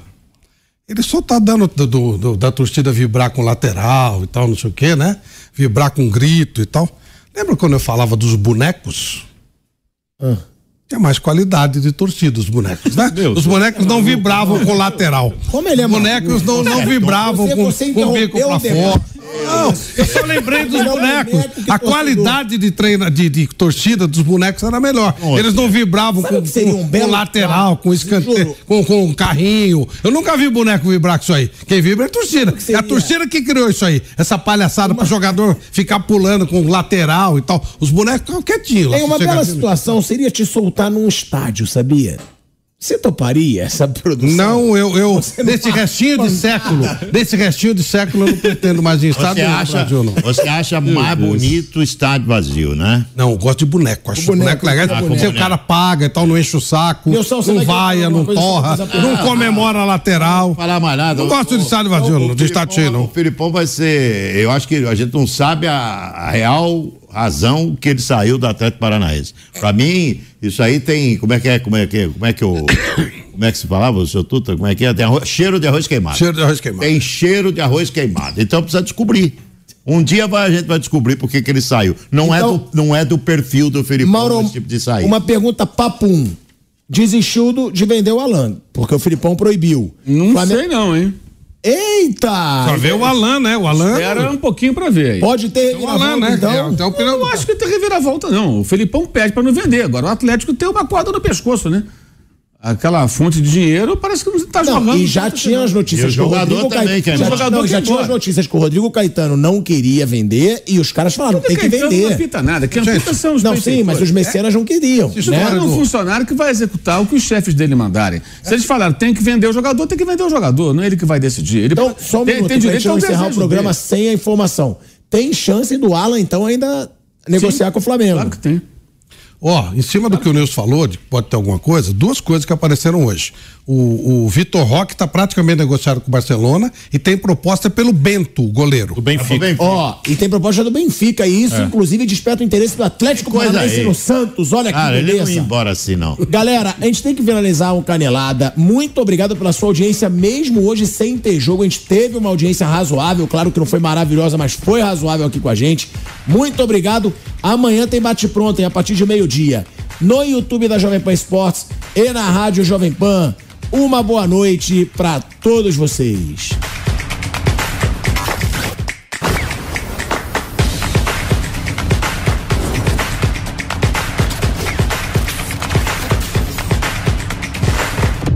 Ele só tá dando do- do- do- da torcida vibrar com lateral e tal, não sei o quê, né? Vibrar com grito e tal. Lembra quando eu falava dos bonecos? Tinha mais qualidade de torcida, os bonecos, né? os bonecos não vibravam com lateral. Como ele é Os bonecos não, não vibravam Você- com, você com o bico interrompeu pra fora. Não, eu só lembrei dos é um bonecos. A qualidade de treina, de, de torcida dos bonecos era melhor. Eles não vibravam com, o que seria um com- lateral, com escanteio, com, com carrinho. Eu nunca vi boneco vibrar com isso aí. Quem vibra é a torcida. É a torcida que criou isso aí. Essa palhaçada para jogador ficar pulando com lateral e tal. Os bonecos ficam quietinhos. Tem uma bela situação, seria te soltar num estádio, sabia? Você toparia essa *laughs* produção? Não, eu, eu não restinho de século, nesse restinho de século eu não pretendo mais em estado Você acha, Brasil, não. você acha mais bonito o estádio vazio, né? Não, eu gosto de boneco. Acho boneco, boneco, legal. ah, com Você, o cara paga e tal, não enche o saco, Nilson, você não vaia, não torra, não comemora a lateral. Falar mais nada. Não gosto de estádio vazio, não, de estádio cheio, não. O Filipão vai ser. Eu acho que a gente não sabe a, a real razão que ele saiu do Atlético Paranaense. Pra mim, isso aí tem. Como é que é? Como é que, como é que eu. *coughs* Como é que se falava, o seu Tuta? Como é que é? Tem arroz- cheiro de arroz queimado. Cheiro de arroz queimado. Tem cheiro de arroz queimado. Então precisa descobrir. Um dia vai- a gente vai descobrir por que que ele saiu. Não, é, Então- do, não é do perfil do Filipão Mauro, esse tipo de sair. uma pergunta papum. Desistiu de vender o Alan, porque o Filipão proibiu. Não Flamengo- sei não, hein? Eita! Só vê o Alan, né? O Alan. Era um pouquinho pra ver aí. Pode ter o Alan, reviravolta, né? então. É, até o Eu não acho que tem reviravolta, não. O Felipão pede pra não vender. Agora o Atlético tem uma corda no pescoço, né? Aquela fonte de dinheiro parece que não tá Não, jogando. e já tinha as notícias o que o jogador Rodrigo também Caetano. Já, embora. não, já jogador tinha as notícias que o Rodrigo Caetano não queria vender e os caras falaram: tem que Caetano Não vender. apita nada. Quem apita são os Não, sim, mas os mecenas não queriam. Isso né? não é um funcionário que vai executar o que os chefes dele mandarem. Se eles falaram tem que vender o jogador, tem que vender o jogador, não é ele que vai decidir. Ele Então, só um tem, minuto tem pra direito gente não ao encerrar o programa dele. sem a informação. Tem chance do Alan, então, ainda negociar com o Flamengo. Claro que tem. Ó, em cima do que o Nilson falou, de que pode ter alguma coisa, duas coisas que apareceram hoje. O, o Vitor Roque está praticamente negociado com o Barcelona e tem proposta pelo Bento, o goleiro. Do Benfica. Ó, e tem proposta do Benfica, e isso, inclusive, desperta o interesse do Atlético Paranaense aí. no Santos. Olha que Cara, ele não ia beleza. embora assim, não. Galera, a gente tem que finalizar um canelada. Muito obrigado pela sua audiência, mesmo hoje sem ter jogo. A gente teve uma audiência razoável, claro que não foi maravilhosa, mas foi razoável aqui com a gente. Muito obrigado. Amanhã tem bate-pronto, hein, a partir de meio-dia. No YouTube da Jovem Pan Esportes e na Rádio Jovem Pan. Uma boa noite pra todos vocês.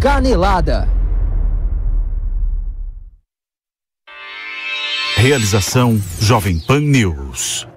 Canelada. Realização Jovem Pan News.